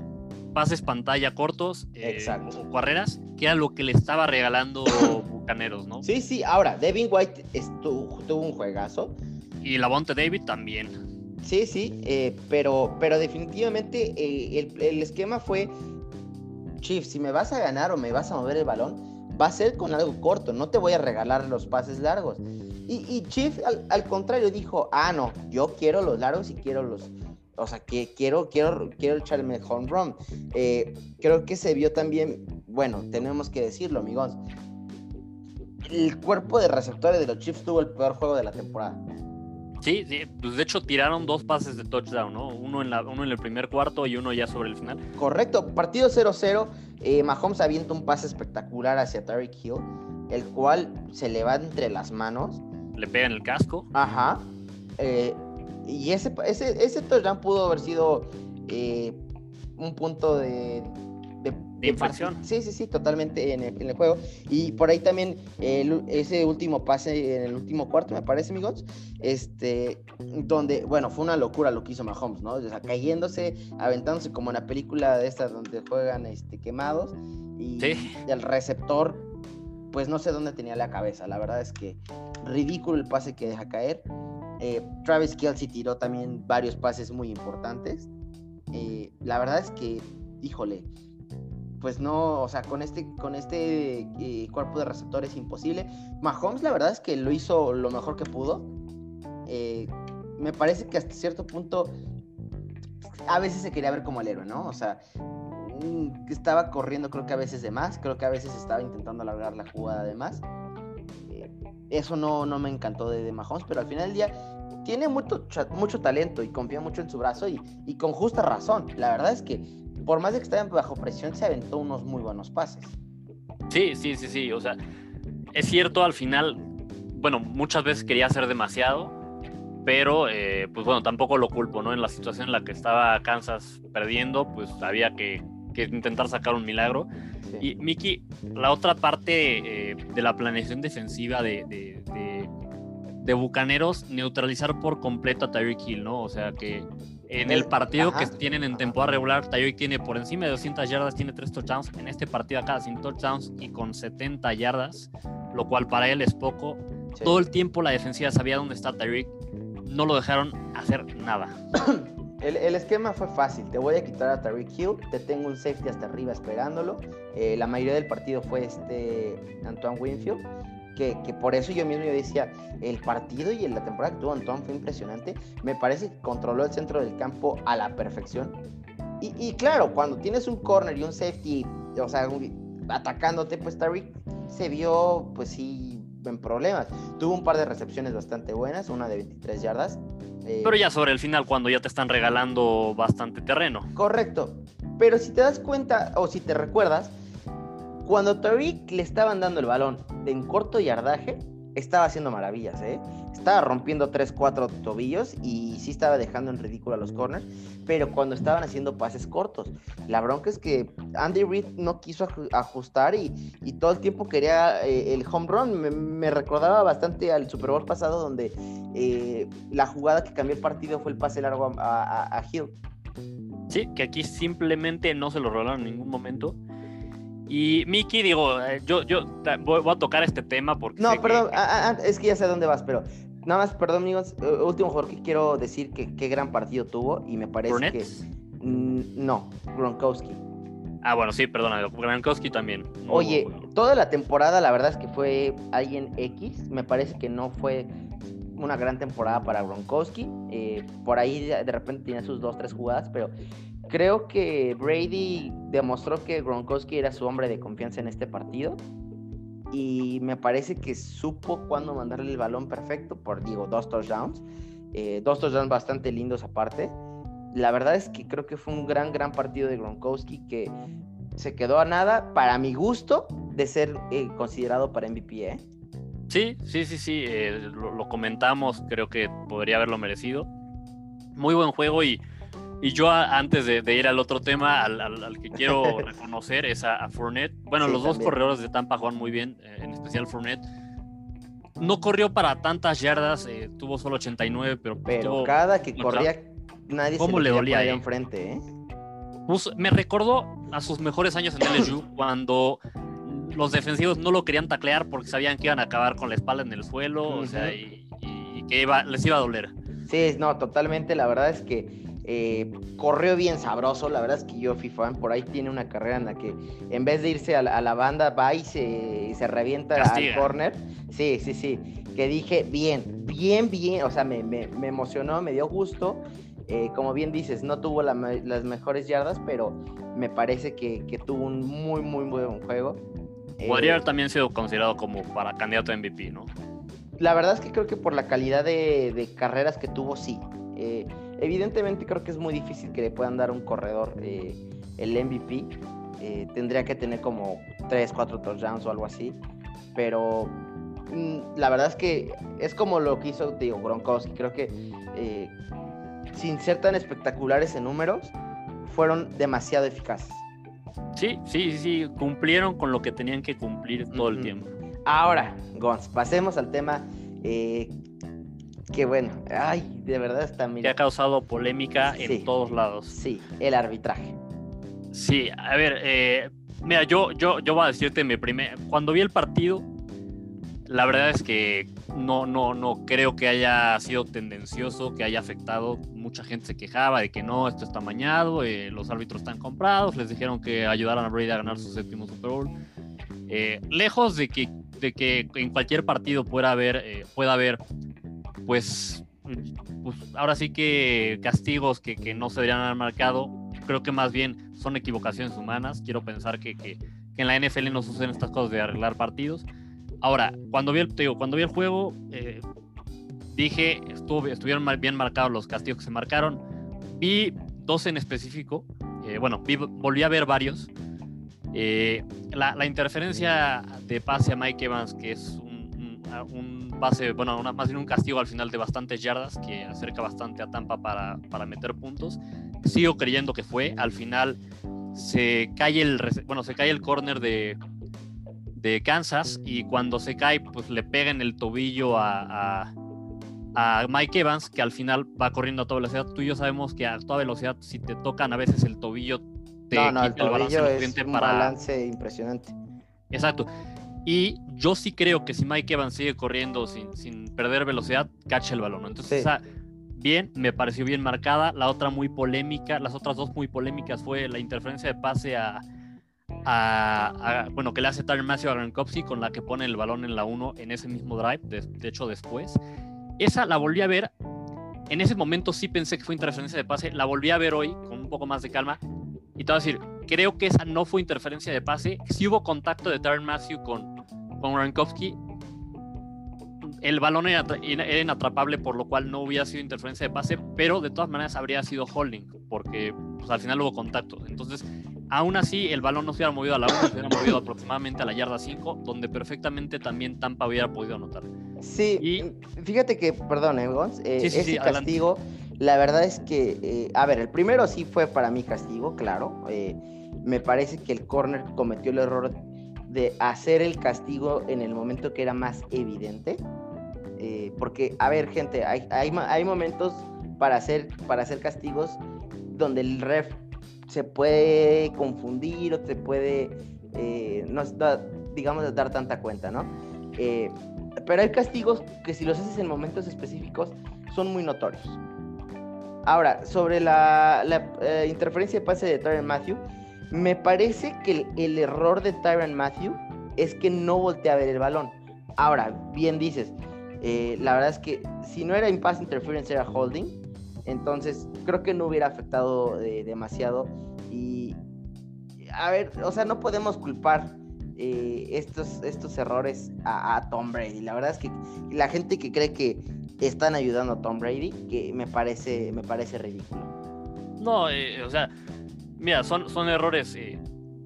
pases pantalla cortos eh, o carreras, que era lo que le estaba regalando Bucaneros, ¿no? Sí, sí. Ahora, Devin White estuvo, tuvo un juegazo. Y Lavonte David también. Sí, sí, eh, pero, pero definitivamente eh, el, el, esquema fue, Chief, si me vas a ganar o me vas a mover el balón, va a ser con algo corto, no te voy a regalar los pases largos. Y, Chief al, contrario dijo, ah, no, yo quiero los largos y quiero los, o sea, que quiero, quiero, quiero echarme home run. Eh, creo que se vio también, bueno, tenemos que decirlo, amigos. El cuerpo de receptores de los Chiefs tuvo el peor juego de la temporada. Sí, sí, pues de hecho tiraron dos pases de touchdown, ¿no? Uno en, la, uno en el primer cuarto y uno ya sobre el final. Correcto, partido 0-0. Eh, Mahomes avienta un pase espectacular hacia Tyreek Hill, el cual se le va entre las manos. Le pega en el casco. Ajá. Eh, y ese, ese, ese touchdown pudo haber sido eh, un punto de, inflexión. Sí, sí, sí, totalmente en el, juego. Y por ahí también ese último pase en el último cuarto, me parece, amigos, este, donde, bueno, fue una locura lo que hizo Mahomes, ¿no? O sea, cayéndose, aventándose como en la película de estas donde juegan este, quemados. Y, el receptor, pues no sé dónde tenía la cabeza. La verdad es que ridículo el pase que deja caer. Eh, Travis Kelsey tiró también varios pases muy importantes. Eh, la verdad es que, híjole, pues no, o sea, con este, con este eh, cuerpo de receptores imposible. Mahomes, la verdad es que lo hizo lo mejor que pudo. Eh, me parece que hasta cierto punto a veces se quería ver como el héroe, ¿no? O sea, mm, estaba corriendo creo que a veces de más, creo que a veces estaba intentando alargar la jugada de más. Eh, eso no, no me encantó de, Mahomes, pero al final del día tiene mucho, mucho talento y confía mucho en su brazo y, y con justa razón. La verdad es que por más de que estaba bajo presión, se aventó unos muy buenos pases. Sí, sí, sí, sí. O sea, es cierto, al final, bueno, muchas veces quería hacer demasiado, pero eh, pues bueno, tampoco lo culpo, ¿no? En la situación en la que estaba Kansas perdiendo, pues había que, intentar sacar un milagro. Y Miki, la otra parte eh, de la planeación defensiva de, de, de, Bucaneros, neutralizar por completo a Tyreek Hill, ¿no? O sea, que en el partido que tienen en temporada regular, Tyreek tiene por encima de 200 yardas, tiene 3 touchdowns. En este partido acá, sin touchdowns y con 70 yardas, lo cual para él es poco. Todo el tiempo la defensiva sabía dónde está Tyreek. No lo dejaron hacer nada. El, esquema fue fácil. Te voy a quitar a Tyreek Hill. Te tengo un safety hasta arriba esperándolo. Eh, la mayoría del partido fue este Antoine Winfield que, por eso yo mismo yo decía, el partido y la temporada que tuvo Antoine fue impresionante. Me parece que controló el centro del campo a la perfección. Y, claro, cuando tienes un corner y un safety, o sea, atacándote, pues Tariq se vio, pues sí, en problemas. Tuvo un par de recepciones bastante buenas, una de 23 yardas. Eh, Pero ya sobre el final, cuando ya te están regalando bastante terreno. Correcto. Pero si te das cuenta, o si te recuerdas, cuando Tariq le estaban dando el balón en corto yardaje, estaba haciendo maravillas, ¿eh? Estaba rompiendo 3-4 tobillos y sí estaba dejando en ridículo a los corners, pero cuando estaban haciendo pases cortos. La bronca es que Andy Reid no quiso ajustar y, todo el tiempo quería eh, el home run. Me, recordaba bastante al Super Bowl pasado donde eh, la jugada que cambió el partido fue el pase largo a, a Hill. Sí, que aquí simplemente no se lo rolaron en ningún momento. Y Miki, digo, eh, yo, yo voy, a tocar este tema porque. No, perdón, es que ya sé dónde vas, pero nada más, perdón, amigos. Eh, último jugador que quiero decir que qué gran partido tuvo y me parece que. no, Gronkowski. Ah, bueno, sí, perdona, Gronkowski también. Oye, toda la temporada, la verdad es que fue alguien X. Me parece que no fue una gran temporada para Gronkowski. Eh, por ahí de repente tenía sus dos, tres jugadas, pero Creo que Brady demostró que Gronkowski era su hombre de confianza en este partido. Y me parece que supo cuándo mandarle el balón perfecto por, digo, dos touchdowns. Eh, dos touchdowns bastante lindos aparte. La verdad es que creo que fue un gran, gran partido de Gronkowski que se quedó a nada, para mi gusto, de ser eh, considerado para MVP. ¿eh? Sí, sí, sí, sí. lo, comentamos. Creo que podría haberlo merecido. Muy buen juego y, y yo antes de, ir al otro tema, al, que quiero reconocer es a, Fournette. Bueno, los dos corredores de Tampa juegan muy bien, eh, en especial Fournette. No corrió para tantas yardas, eh, tuvo solo 89, pero... Pero cada que corría, nadie ¿Cómo se le dolía ahí enfrente, ¿eh? me recordó a sus mejores años en LSU cuando los defensivos no lo querían taclear porque sabían que iban a acabar con la espalda en el suelo, o sea, y, que iba, les iba a doler. Sí, no, totalmente. La verdad es que eh, corrió bien sabroso. La verdad es que yo, fan por ahí tiene una carrera en la que en vez de irse a la, banda, va y se, se revienta al corner. Sí, sí, sí. Que dije, bien, bien, bien. O sea, me, me, me emocionó, me dio gusto. Eh, como bien dices, no tuvo las mejores yardas, pero me parece que, tuvo un muy, muy buen juego. Podría haber eh, también sido considerado como para candidato a MVP, ¿no? La verdad es que creo que por la calidad de, carreras que tuvo, sí. Eh, evidentemente creo que es muy difícil que le puedan dar un corredor el MVP. tendría que tener como 3, 4 touchdowns o algo así. Pero mm, la verdad es que es como lo que hizo digo, Gronkowski. Creo que sin ser tan espectaculares en números, fueron demasiado eficaces. Sí, sí, sí, cumplieron con lo que tenían que cumplir todo el tiempo. Ahora, Gons, pasemos al tema eh, que bueno, ay, de verdad está Que ha causado polémica en todos lados. Sí, el arbitraje. Sí, a ver, eh, mira, yo, yo, yo voy a decirte mi primer, cuando vi el partido, la verdad es que no, no, no creo que haya sido tendencioso, que haya afectado. Mucha gente se quejaba de que no, esto está mañado, eh, los árbitros están comprados, les dijeron que ayudaran a Brady a ganar su séptimo Super Bowl. Eh, lejos de que, de que en cualquier partido pueda haber, eh, pueda haber pues, pues, ahora sí que castigos que, no se deberían haber marcado, creo que más bien son equivocaciones humanas. Quiero pensar que, en la NFL no suceden estas cosas de arreglar partidos Ahora, cuando vi el, digo, cuando vi el juego, eh, dije, estuvo, estuvieron bien marcados los castigos que se marcaron. Vi dos en específico. Eh, bueno, volví a ver varios. Eh, la, interferencia de pase a Mike Evans, que es un, un, pase, bueno, más bien un castigo al final de bastantes yardas, que acerca bastante a Tampa para, para meter puntos. Sigo creyendo que fue. Al final se cae el, bueno, se cae el corner de, de Kansas y cuando se cae, pues le pega en el tobillo a, a, Mike Evans, que al final va corriendo a toda velocidad. Tú y yo sabemos que a toda velocidad, si te tocan a veces el tobillo, te no, no, el, es un balance impresionante. Exacto. Y yo sí creo que si Mike Evans sigue corriendo sin, sin perder velocidad, cacha el balón. Entonces, esa, bien, me pareció bien marcada. La otra muy polémica, las otras dos muy polémicas fue la interferencia de pase a, a, bueno, que le hace Tyler Matthew a Gronkowski con la que pone el balón en la 1 en ese mismo drive, de, hecho después. Esa la volví a ver, en ese momento sí pensé que fue interferencia de pase, la volví a ver hoy con un poco más de calma y te voy a decir, creo que esa no fue interferencia de pase, si hubo contacto de Tyler Matthew con, con Gronkowski, el balón era, inatrapable, por lo cual no hubiera sido interferencia de pase, pero de todas maneras habría sido holding, porque pues, al final hubo contacto. Entonces, Aún así, el balón no se hubiera movido a la 1, se hubiera movido aproximadamente a la yarda 5, donde perfectamente también Tampa hubiera podido anotar. Sí, y... fíjate que, perdón, eh, eh ese castigo, la verdad es que, eh, a ver, el primero sí fue para mí castigo, claro. Eh, me parece que el corner cometió el error de hacer el castigo en el momento que era más evidente. porque, a ver, gente, hay, momentos para hacer, para hacer castigos donde el ref se puede confundir o se puede, eh, no digamos, dar tanta cuenta, ¿no? Eh, pero hay castigos que si los haces en momentos específicos son muy notorios. Ahora, sobre la, eh, interferencia de pase de Tyron Matthew, me parece que el, error de Tyron Matthew es que no voltea a ver el balón. Ahora, bien dices, la verdad es que si no era impasse interference era holding, entonces, creo que no hubiera afectado eh, demasiado. Y, a ver, o sea, no podemos culpar eh, estos, estos errores a, Tom Brady. La verdad es que la gente que cree que están ayudando a Tom Brady, que me parece, me parece ridículo. No, eh, o sea, mira, son, son errores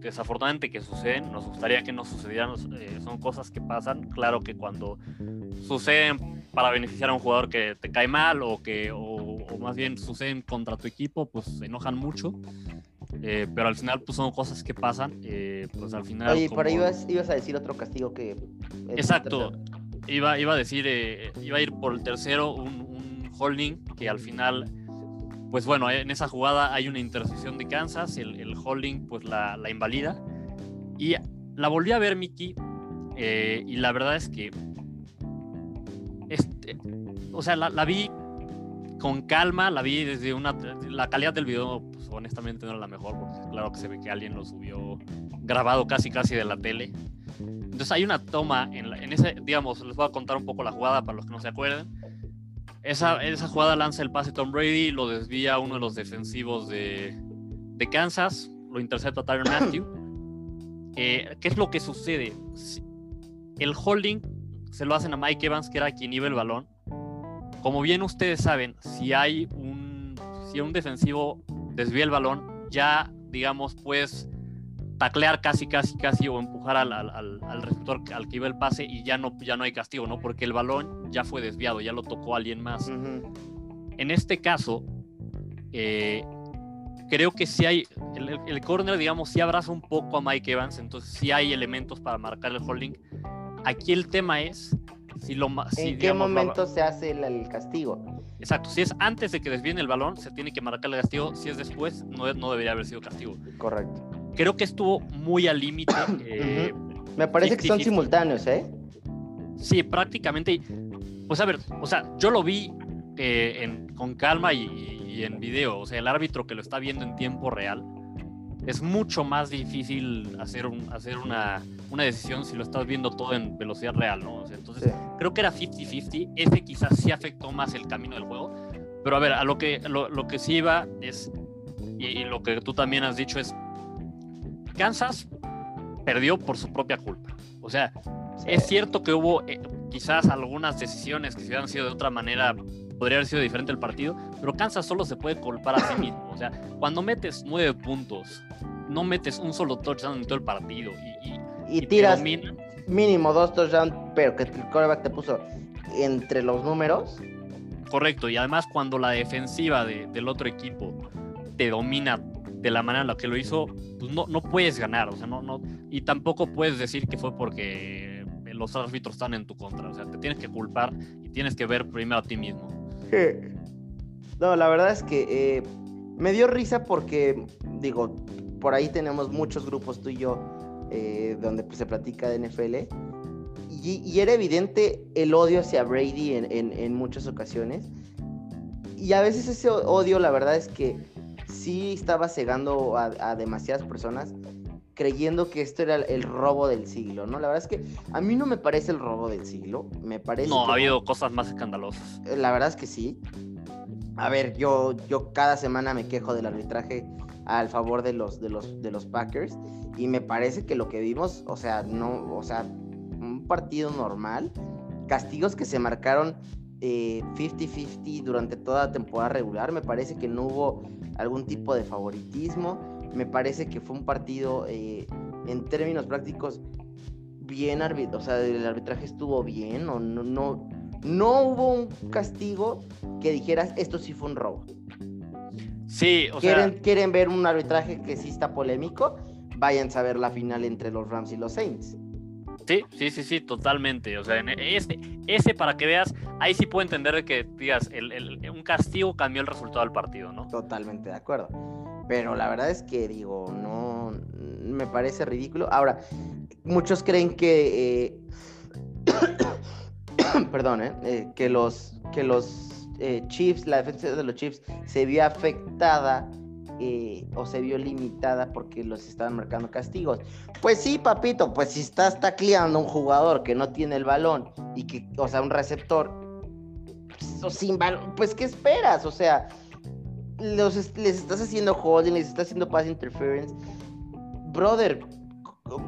desafortunadamente que suceden. Nos gustaría que no sucedieran. son cosas que pasan. Claro que cuando suceden para beneficiar a un jugador que te cae mal o que más bien suceden contra tu equipo, pues se enojan mucho. Eh, pero al final pues son cosas que pasan. Eh, pues al final... Oye, por ahí ibas, ibas, a decir otro castigo que... Exacto. Iba, iba a decir, eh, iba a ir por el tercero, un, un, holding que al final, pues bueno, en esa jugada hay una intercepción de Kansas, el, el holding pues la, la, invalida. Y la volví a ver, Mickey, y la verdad es que, este, o sea, la, la vi con calma, la vi desde una... La calidad del video, pues honestamente no era la mejor, porque claro que se ve que alguien lo subió grabado casi casi de la tele. Entonces hay una toma en, en ese, digamos, les voy a contar un poco la jugada para los que no se acuerden. Esa, esa jugada lanza el pase Tom Brady, lo desvía uno de los defensivos de, de Kansas, lo intercepta Tyron Matthew. Eh, ¿Qué es lo que sucede? El holding se lo hacen a Mike Evans, que era quien iba el balón como bien ustedes saben, si hay un, si un defensivo desvía el balón, ya, digamos, puedes taclear casi, casi, casi o empujar al, al, al, receptor al que iba el pase y ya no, ya no hay castigo, ¿no? Porque el balón ya fue desviado, ya lo tocó alguien más. Uh -huh. En este caso, eh, creo que si hay, el, el corner, digamos, sí abraza un poco a Mike Evans, entonces sí hay elementos para marcar el holding. Aquí el tema es si lo, si, ¿En qué digamos, momento se hace el, el, castigo? Exacto, si es antes de que desvíen el balón, se tiene que marcar el castigo. Si es después, no, no debería haber sido castigo. Correcto. Creo que estuvo muy al límite. eh, uh -huh. Me parece 50, que son 50. simultáneos, ¿eh? Sí, prácticamente. Pues a ver, o sea, yo lo vi eh, en, con calma y, y, en video. O sea, el árbitro que lo está viendo en tiempo real es mucho más difícil hacer, un, hacer una, una, decisión si lo estás viendo todo en velocidad real, ¿no? O sea, entonces, sí. creo que era 50-50. Ese quizás sí afectó más el camino del juego. Pero a ver, a lo que, lo, lo que sí iba es, y, y, lo que tú también has dicho es, Kansas perdió por su propia culpa. O sea, sí. es cierto que hubo eh, quizás algunas decisiones que si hubieran sido de otra manera podría haber sido diferente el partido, pero Kansas solo se puede culpar a sí mismo. O sea, cuando metes nueve puntos, no metes un solo touchdown en todo el partido y, y, y, y tiras mínimo dos touchdowns, pero que el quarterback te puso entre los números. Correcto, y además cuando la defensiva de, del otro equipo te domina de la manera en la que lo hizo, pues no, no puedes ganar, o sea, no, no, y tampoco puedes decir que fue porque los árbitros están en tu contra, o sea, te tienes que culpar y tienes que ver primero a ti mismo. No, la verdad es que eh, me dio risa porque, digo, por ahí tenemos muchos grupos tú y yo eh, donde pues, se platica de NFL. Y, y, era evidente el odio hacia Brady en, en, en, muchas ocasiones. Y a veces ese odio, la verdad es que sí estaba cegando a, a demasiadas personas creyendo que esto era el robo del siglo, ¿no? La verdad es que a mí no me parece el robo del siglo, me parece... No, que... ha habido cosas más escandalosas. La verdad es que sí. A ver, yo, yo cada semana me quejo del arbitraje al favor de los, de, los, de los Packers. Y me parece que lo que vimos, o sea, no, o sea, un partido normal, castigos que se marcaron 50-50 eh, durante toda la temporada regular, me parece que no hubo algún tipo de favoritismo. Me parece que fue un partido eh, en términos prácticos bien arbitrado, o sea, el arbitraje estuvo bien, no, no, no, no hubo un castigo que dijeras esto sí fue un robo. Sí, o ¿Quieren, sea... quieren ver un arbitraje que sí está polémico, vayan a ver la final entre los Rams y los Saints. Sí, sí, sí, sí, totalmente. O sea, ese, ese para que veas, ahí sí puedo entender que digas, el, el, un castigo cambió el resultado del partido, ¿no? Totalmente de acuerdo. Pero la verdad es que digo, no, me parece ridículo. Ahora, muchos creen que, eh, perdón, eh, eh, que los, que los eh, Chiefs, la defensa de los Chiefs se vio afectada eh, o se vio limitada porque los estaban marcando castigos. Pues sí, papito, pues si estás tacleando a un jugador que no tiene el balón y que, o sea, un receptor pues, sin balón, pues ¿qué esperas? O sea, los, les estás haciendo holding, les estás haciendo pass interference. Brother,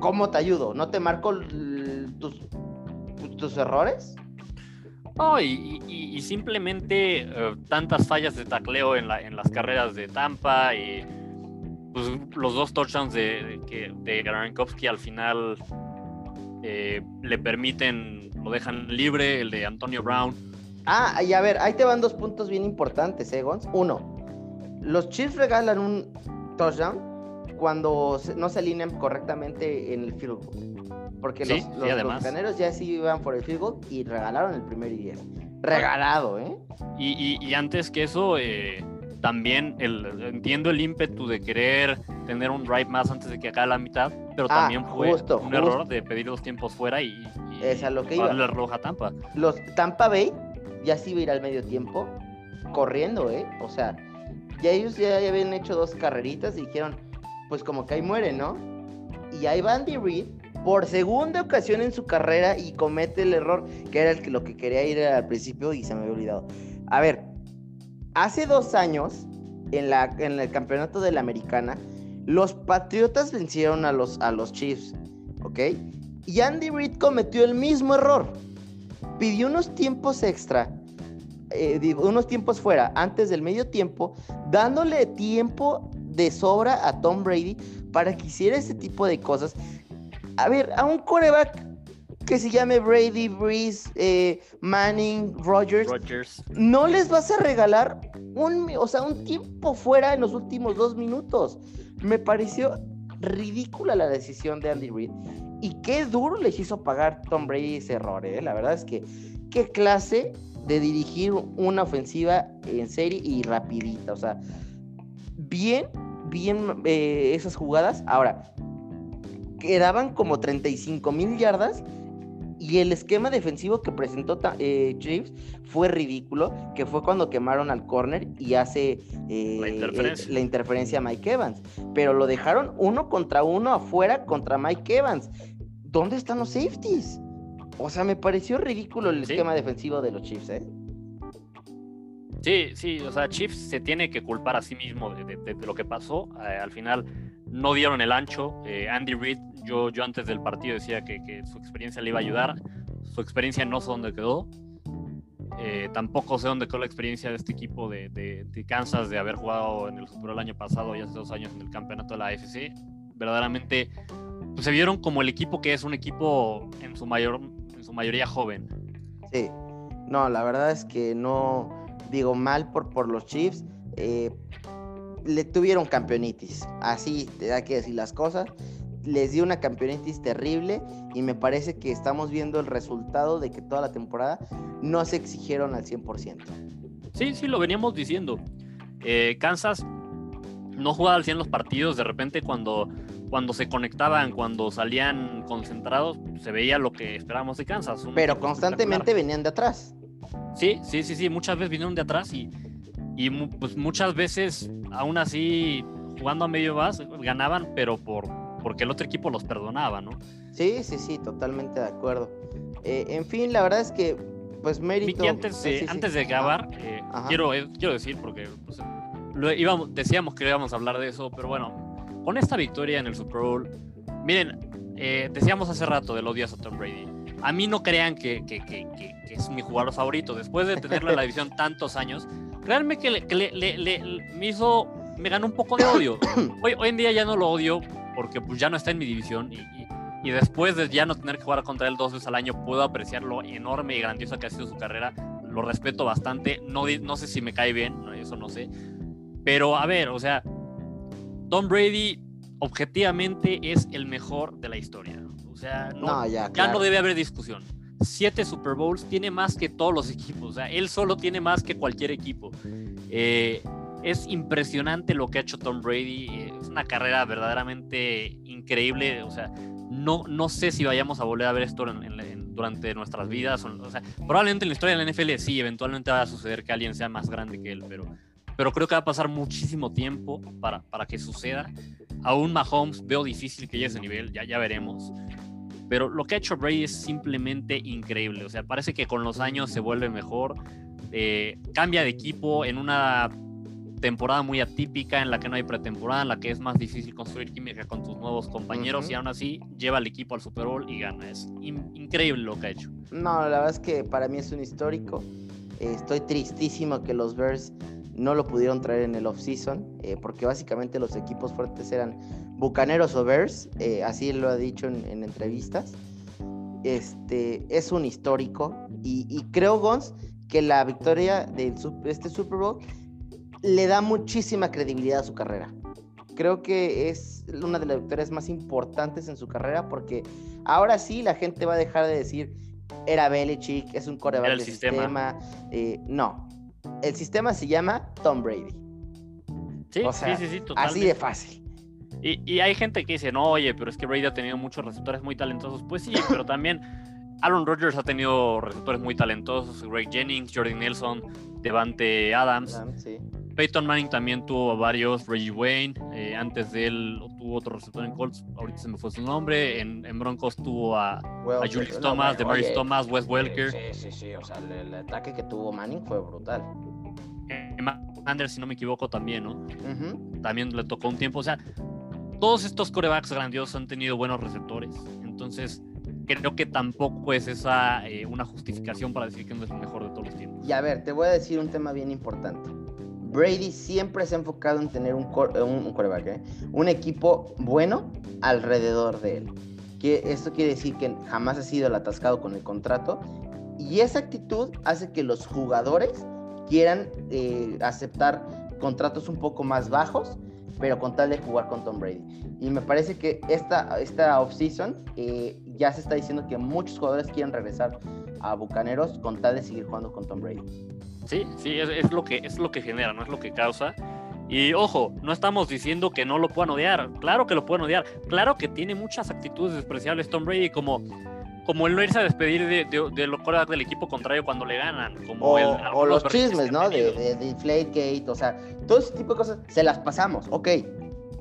¿cómo te ayudo? ¿No te marco tus, tus errores? No, y, simplemente uh, tantas fallas de tacleo en, la, en, las carreras de Tampa y pues, los dos touchdowns de, de, Garankovsky al final eh, le permiten, lo dejan libre, el de Antonio Brown Ah, y a ver, ahí te van dos puntos bien importantes, ¿eh, Gons? Uno, los Chiefs regalan un touchdown cuando no se alinean correctamente en el field goal. Porque los, los, ya sí iban por el field goal y regalaron el primer y diez. Regalado, ¿eh? Y, antes que eso, eh, también el, entiendo el ímpetu de querer tener un drive más antes de que acabe la mitad, pero ah, también fue un error de pedir los tiempos fuera y, es a lo que iba. roja Tampa. Los Tampa Bay ya sí iba a ir al medio tiempo corriendo, ¿eh? O sea, ya ellos ya habían hecho dos carreritas y dijeron, pues como que ahí muere, ¿no? Y ahí va Andy Reid por segunda ocasión en su carrera y comete el error que era el que, lo que quería ir al principio y se me había olvidado. A ver, hace dos años, en, la, en el campeonato de la americana, los Patriotas vencieron a los, a los Chiefs, ¿ok? Y Andy Reid cometió el mismo error. Pidió unos tiempos extra, eh, unos tiempos fuera, antes del medio tiempo, dándole tiempo de sobra a Tom Brady para que hiciera ese tipo de cosas. A ver, a un coreback que se llame Brady, Breeze, eh, Manning, Rogers, no les vas a regalar un, o sea, un tiempo fuera en los últimos dos minutos. Me pareció ridícula la decisión de Andy Reid. Y qué duro les hizo pagar Tom Brady ese error, ¿eh? La verdad es que qué clase de dirigir una ofensiva en serie y rapidita. O sea, bien, bien eh, esas jugadas. Ahora, quedaban como 35 mil yardas y el esquema defensivo que presentó eh, Chiefs fue ridículo, que fue cuando quemaron al corner y hace eh, la, interferencia. la, interferencia. a Mike Evans. Pero lo dejaron uno contra uno afuera contra Mike Evans. ¿Dónde están los safeties? O sea, me pareció ridículo el esquema defensivo de los Chiefs, ¿eh? Sí, sí, o sea, Chiefs se tiene que culpar a sí mismo de, lo que pasó. Eh, al final no dieron el ancho. Andy Reid yo, yo antes del partido decía que, su experiencia le iba a ayudar. Su experiencia no sé dónde quedó. Eh, tampoco sé dónde quedó la experiencia de este equipo de, de, Kansas de haber jugado en el Super el año pasado y hace dos años en el campeonato de la AFC. Verdaderamente pues, se vieron como el equipo que es un equipo en su, mayor, en su mayoría joven. Sí, no, la verdad es que no digo mal por, por los Chiefs. Eh, le tuvieron campeonitis, así hay que decir las cosas les dio una campeonitis terrible y me parece que estamos viendo el resultado de que toda la temporada no se exigieron al 100%. Sí, sí, lo veníamos diciendo. Eh, Kansas no jugaba al 100 los partidos, de repente cuando, cuando se conectaban, cuando salían concentrados, se veía lo que esperábamos de Kansas. Pero constantemente venían de atrás. Sí, sí, sí, sí, muchas veces vinieron de atrás y, y pues muchas veces, aún así, jugando a medio base, ganaban, pero por, porque el otro equipo los perdonaba, ¿no? Sí, sí, sí, totalmente de acuerdo. Eh, en fin, la verdad es que, pues mérito. antes de, antes de acabar, eh, quiero, eh, quiero decir, porque pues, lo íbamos, decíamos que íbamos a hablar de eso, pero bueno, con esta victoria en el Super Bowl, miren, decíamos hace rato del odio a Tom Brady. A mí no crean que, que, que, que, es mi jugador favorito. Después de tenerlo en la división tantos años, créanme que, le, le, le, me hizo, me ganó un poco de odio. Hoy, hoy en día ya no lo odio porque pues ya no está en mi división y, y, después de ya no tener que jugar contra él dos veces al año, puedo apreciar lo enorme y grandiosa que ha sido su carrera. Lo respeto bastante. No, no sé si me cae bien, eso no sé. Pero a ver, o sea, Tom Brady objetivamente es el mejor de la historia. O sea, no, ya, no debe haber discusión. Siete Super Bowls tiene más que todos los equipos. O sea, él solo tiene más que cualquier equipo. Eh, es impresionante lo que ha hecho Tom Brady. Es una carrera verdaderamente increíble. O sea, no, no sé si vayamos a volver a ver esto durante nuestras vidas. O sea, probablemente en la historia de la NFL sí, eventualmente va a suceder que alguien sea más grande que él, pero, pero creo que va a pasar muchísimo tiempo para, para que suceda. Aún Mahomes veo difícil que llegue a ese nivel, ya, ya veremos. Pero lo que ha hecho Brady es simplemente increíble. O sea, parece que con los años se vuelve mejor. Eh, cambia de equipo en una temporada muy atípica en la que no hay pretemporada, en la que es más difícil construir química con tus nuevos compañeros y aún así lleva al equipo al Super Bowl y gana. Es increíble lo que ha hecho. No, la verdad es que para mí es un histórico. estoy tristísimo que los Bears no lo pudieron traer en el off-season, eh, porque básicamente los equipos fuertes eran Bucaneros o Bears, eh, así lo ha dicho en, entrevistas. Este, es un histórico y, y creo, Gons, que la victoria de este Super Bowl le da muchísima credibilidad a su carrera. Creo que es una de las victorias más importantes en su carrera porque ahora sí la gente va a dejar de decir era Belichick, es un coreback de sistema. Eh, no, el sistema se llama Tom Brady. Sí, sí, sí, sí, Así de fácil. Y, y, hay gente que dice, no, oye, pero es que Brady ha tenido muchos receptores muy talentosos. Pues sí, pero también Aaron Rodgers ha tenido receptores muy talentosos. Greg Jennings, Jordan Nelson, Devante Adams. Peyton Manning también tuvo varios, Reggie Wayne, eh, antes de él tuvo otro receptor en Colts, ahorita se me fue su nombre, en, Broncos tuvo a, a Julius Thomas, de Maris Thomas, Wes Welker. Sí, sí, sí, o sea, el, ataque que tuvo Manning fue brutal. Eh, Anders, si no me equivoco, también, ¿no? También le tocó un tiempo, o sea, todos estos corebacks grandiosos han tenido buenos receptores, entonces creo que tampoco es esa eh, una justificación para decir que no es el mejor de todos los tiempos. Y a ver, te voy a decir un tema bien importante. Brady siempre se ha enfocado en tener un, eh, un, ¿eh? un equipo bueno alrededor de él. Que esto quiere decir que jamás ha sido el atascado con el contrato. Y esa actitud hace que los jugadores quieran aceptar contratos un poco más bajos, pero con tal de jugar con Tom Brady. Y me parece que esta, esta off-season ya se está diciendo que muchos jugadores quieren regresar a Bucaneros con tal de seguir jugando con Tom Brady. Sí, sí, es, lo que, es lo que genera, no es lo que causa. Y ojo, no estamos diciendo que no lo puedan odiar. Claro que lo pueden odiar. Claro que tiene muchas actitudes despreciables Tom Brady, como, como el no irse a despedir de, de, los del equipo contrario cuando le ganan. Como o, los chismes, ¿no? De, de, de Gate, o sea, todo ese tipo de cosas se las pasamos, ok.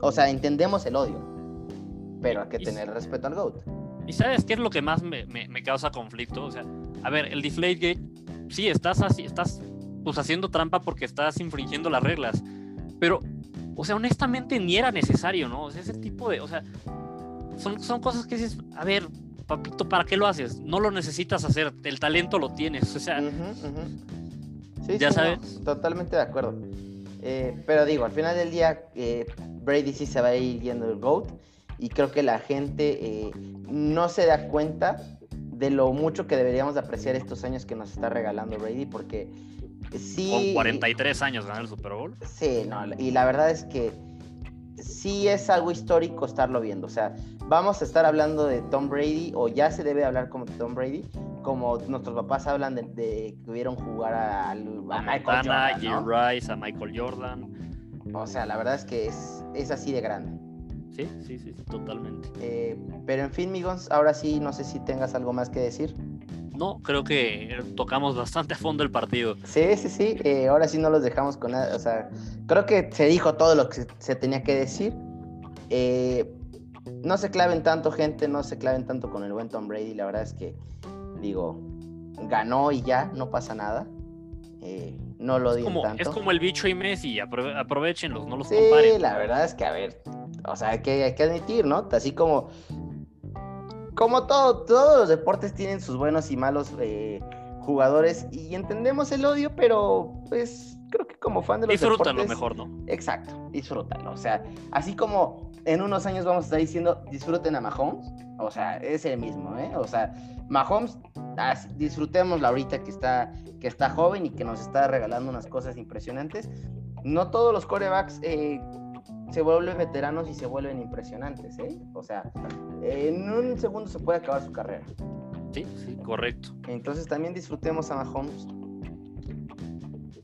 O sea, entendemos el odio. Pero hay que tener respeto al GOAT. ¿Y sabes qué es lo que más me, me, me causa conflicto? O sea, a ver, el Gate, sí, estás así, estás pues haciendo trampa porque estás infringiendo las reglas. Pero, o sea, honestamente ni era necesario, ¿no? O sea, ese tipo de, o sea, son, son cosas que dices, a ver, papito, ¿para qué lo haces? No lo necesitas hacer, el talento lo tienes, o sea, Sí, ya sabes. totalmente de acuerdo. Eh, pero digo, al final del día, eh, Brady sí se va a ir yendo el GOAT y creo que la gente eh, no se da cuenta de lo mucho que deberíamos apreciar estos años que nos está regalando Brady porque sí... Con 43 años ganar el Super Bowl. Sí, no, y la verdad es que sí es algo histórico estarlo viendo. O sea, vamos a estar hablando de Tom Brady, o ya se debe hablar como de Tom Brady, como nuestros papás hablan de, que vieron jugar a, Michael Jordan. Rice, a Michael Jordan. O sea, la verdad es que es, es así de grande. Sí, sí, sí, totalmente. Eh, pero en fin, Migons, ahora sí, no sé si tengas algo más que decir. No, creo que tocamos bastante a fondo el partido. Sí, sí, sí. Eh, ahora sí no los dejamos con nada. O sea, creo que se dijo todo lo que se, tenía que decir. Eh, no se claven tanto, gente, no se claven tanto con el buen Tom Brady. La verdad es que, digo, ganó y ya, no pasa nada. Eh, no lo digo tanto. Es como el bicho y Messi, aprovechenlos, no los sí, comparen. la verdad es que, a ver, o sea, hay que, hay que admitir, ¿no? Así como como todo, todos los deportes tienen sus buenos y malos eh, jugadores y entendemos el odio, pero pues creo que como fan de los disfrútalo mejor, ¿no? Exacto, disfrútalo. O sea, así como en unos años vamos a estar diciendo disfruten a Mahomes, o sea, es el mismo, ¿eh? O sea, Mahomes, disfrutémoslo ahorita que está, que está joven y que nos está regalando unas cosas impresionantes. No todos los corebacks eh, se vuelven veteranos y se vuelven impresionantes, ¿eh? O sea, en un segundo se puede acabar su carrera. Sí, sí, correcto. Entonces también disfrutemos a Mahomes.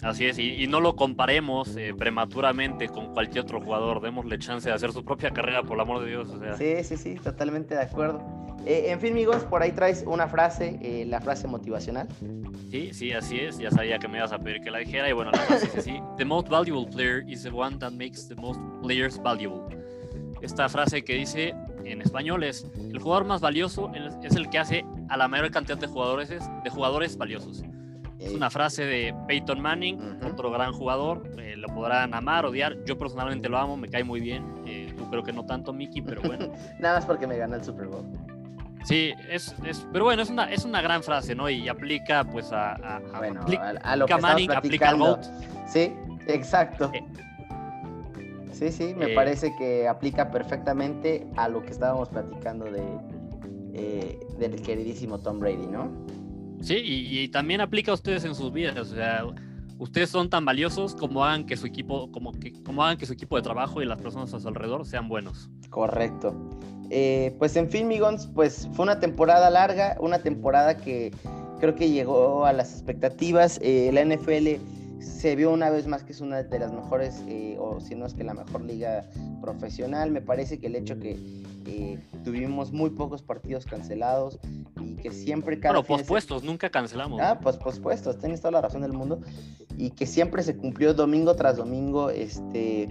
Así es, y, no lo comparemos eh, prematuramente con cualquier otro jugador, démosle chance de hacer su propia carrera, por el amor de Dios. Sí, sí, sí, totalmente de acuerdo. Eh, en fin, amigos, por ahí traes una frase, eh, la frase motivacional. Sí, sí, así es. Ya sabía que me ibas a pedir que la dijera. Y bueno, la frase es así: The most valuable player is the one that makes the most players valuable. Esta frase que dice en español es: El jugador más valioso es el que hace a la mayor cantidad de jugadores, de jugadores valiosos. Es una frase de Peyton Manning, otro gran jugador. Eh, lo podrán amar, odiar. Yo personalmente lo amo, me cae muy bien. tú creo que no tanto, Mickey, pero bueno. Nada más porque me gana el Super Bowl. Sí, es, es, pero bueno, es una, es una gran frase, ¿no? Y aplica pues a, a, a, lo que Manning, aplica al Sí, exacto. Eh. sí, sí, me eh. parece que aplica perfectamente a lo que estábamos platicando de eh, del queridísimo Tom Brady, ¿no? Sí, y, también aplica a ustedes en sus vidas. O sea, ustedes son tan valiosos como hagan que su equipo, como que, como hagan que su equipo de trabajo y las personas a su alrededor sean buenos. Correcto. Eh, pues en fin, Migons, pues fue una temporada larga, una temporada que creo que llegó a las expectativas. Eh, la NFL se vio una vez más que es una de las mejores, eh, o si no es que la mejor liga profesional. Me parece que el hecho que eh, tuvimos muy pocos partidos cancelados y que siempre cada... Bueno, pospuestos, nunca cancelamos. Ah, pues pospuestos, tienes toda la razón del mundo. Y que siempre se cumplió domingo tras domingo, este,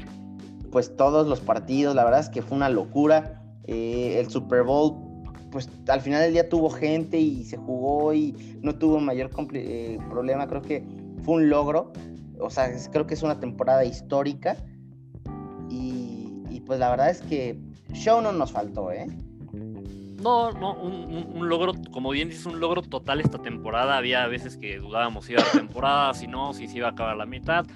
pues todos los partidos, la verdad es que fue una locura. Eh, el Super Bowl pues al final del día tuvo gente y se jugó y no tuvo mayor problema. Creo que fue un logro. O sea, creo que es una temporada histórica. Y, pues la verdad es que show no nos faltó, ¿eh? No, no, un, logro, como bien dices, un logro total esta temporada. Había veces que dudábamos si iba la temporada, si no, si se iba a acabar la mitad.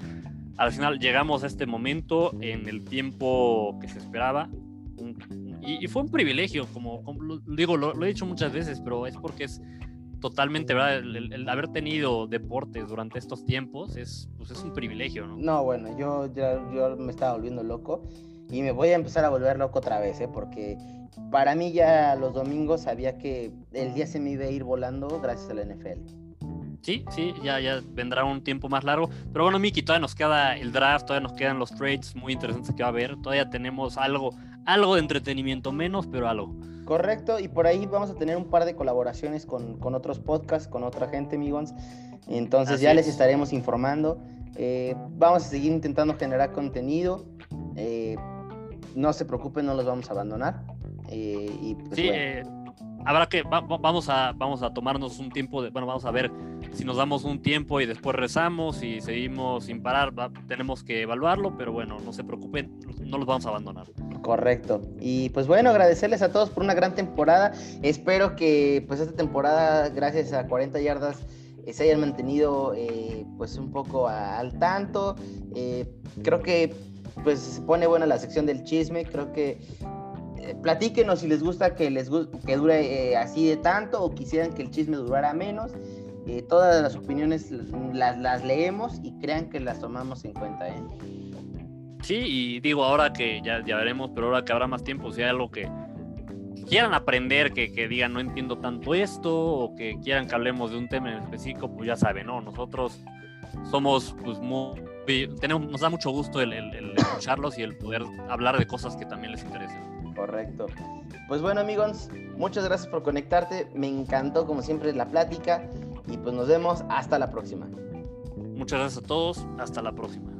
Al final llegamos a este momento en el tiempo que se esperaba. Y, fue un privilegio, como, digo, lo, he dicho muchas veces, pero es porque es totalmente, ¿verdad? El, haber tenido deportes durante estos tiempos es, pues es un privilegio, ¿no? No, bueno, yo, yo me estaba volviendo loco y me voy a empezar a volver loco otra vez, ¿eh? Porque para mí ya los domingos sabía que el día se me iba a ir volando gracias a la NFL. Sí, sí, ya, ya vendrá un tiempo más largo. Pero bueno, Miki, todavía nos queda el draft, todavía nos quedan los trades muy interesantes que va a haber. Todavía tenemos algo, algo de entretenimiento menos, pero algo. Correcto, y por ahí vamos a tener un par de colaboraciones con, otros podcasts, con otra gente, amigos. Entonces ya les estaremos informando. Eh, vamos a seguir intentando generar contenido. Eh, no se preocupen, no los vamos a abandonar. Eh, y pues, sí, habrá que, vamos, a, vamos a tomarnos un tiempo, de, bueno, vamos a ver si nos damos un tiempo y después rezamos y seguimos sin parar, tenemos que evaluarlo, pero bueno, no se preocupen, no los vamos a abandonar. Correcto. Y pues bueno, agradecerles a todos por una gran temporada. Espero que pues esta temporada, gracias a 40 yardas, eh, se hayan mantenido eh, pues un poco al tanto. Eh, creo que pues se pone buena la sección del chisme. Creo que platíquenos si les gusta que les que dure así de tanto o quisieran que el chisme durara menos. Todas las opiniones las, las leemos y crean que las tomamos en cuenta. ¿eh? Sí, y digo, ahora que ya, ya veremos, pero ahora que habrá más tiempo, si hay algo que quieran aprender, que, que, digan no entiendo tanto esto, o que quieran que hablemos de un tema en específico, pues ya saben, ¿no? Nosotros somos, pues, muy. Tenemos, nos da mucho gusto el, el, escucharlos y el poder hablar de cosas que también les interesen. Correcto. Pues bueno, amigos, muchas gracias por conectarte. Me encantó, como siempre, la plática. Y pues nos vemos hasta la próxima. Muchas gracias a todos. Hasta la próxima.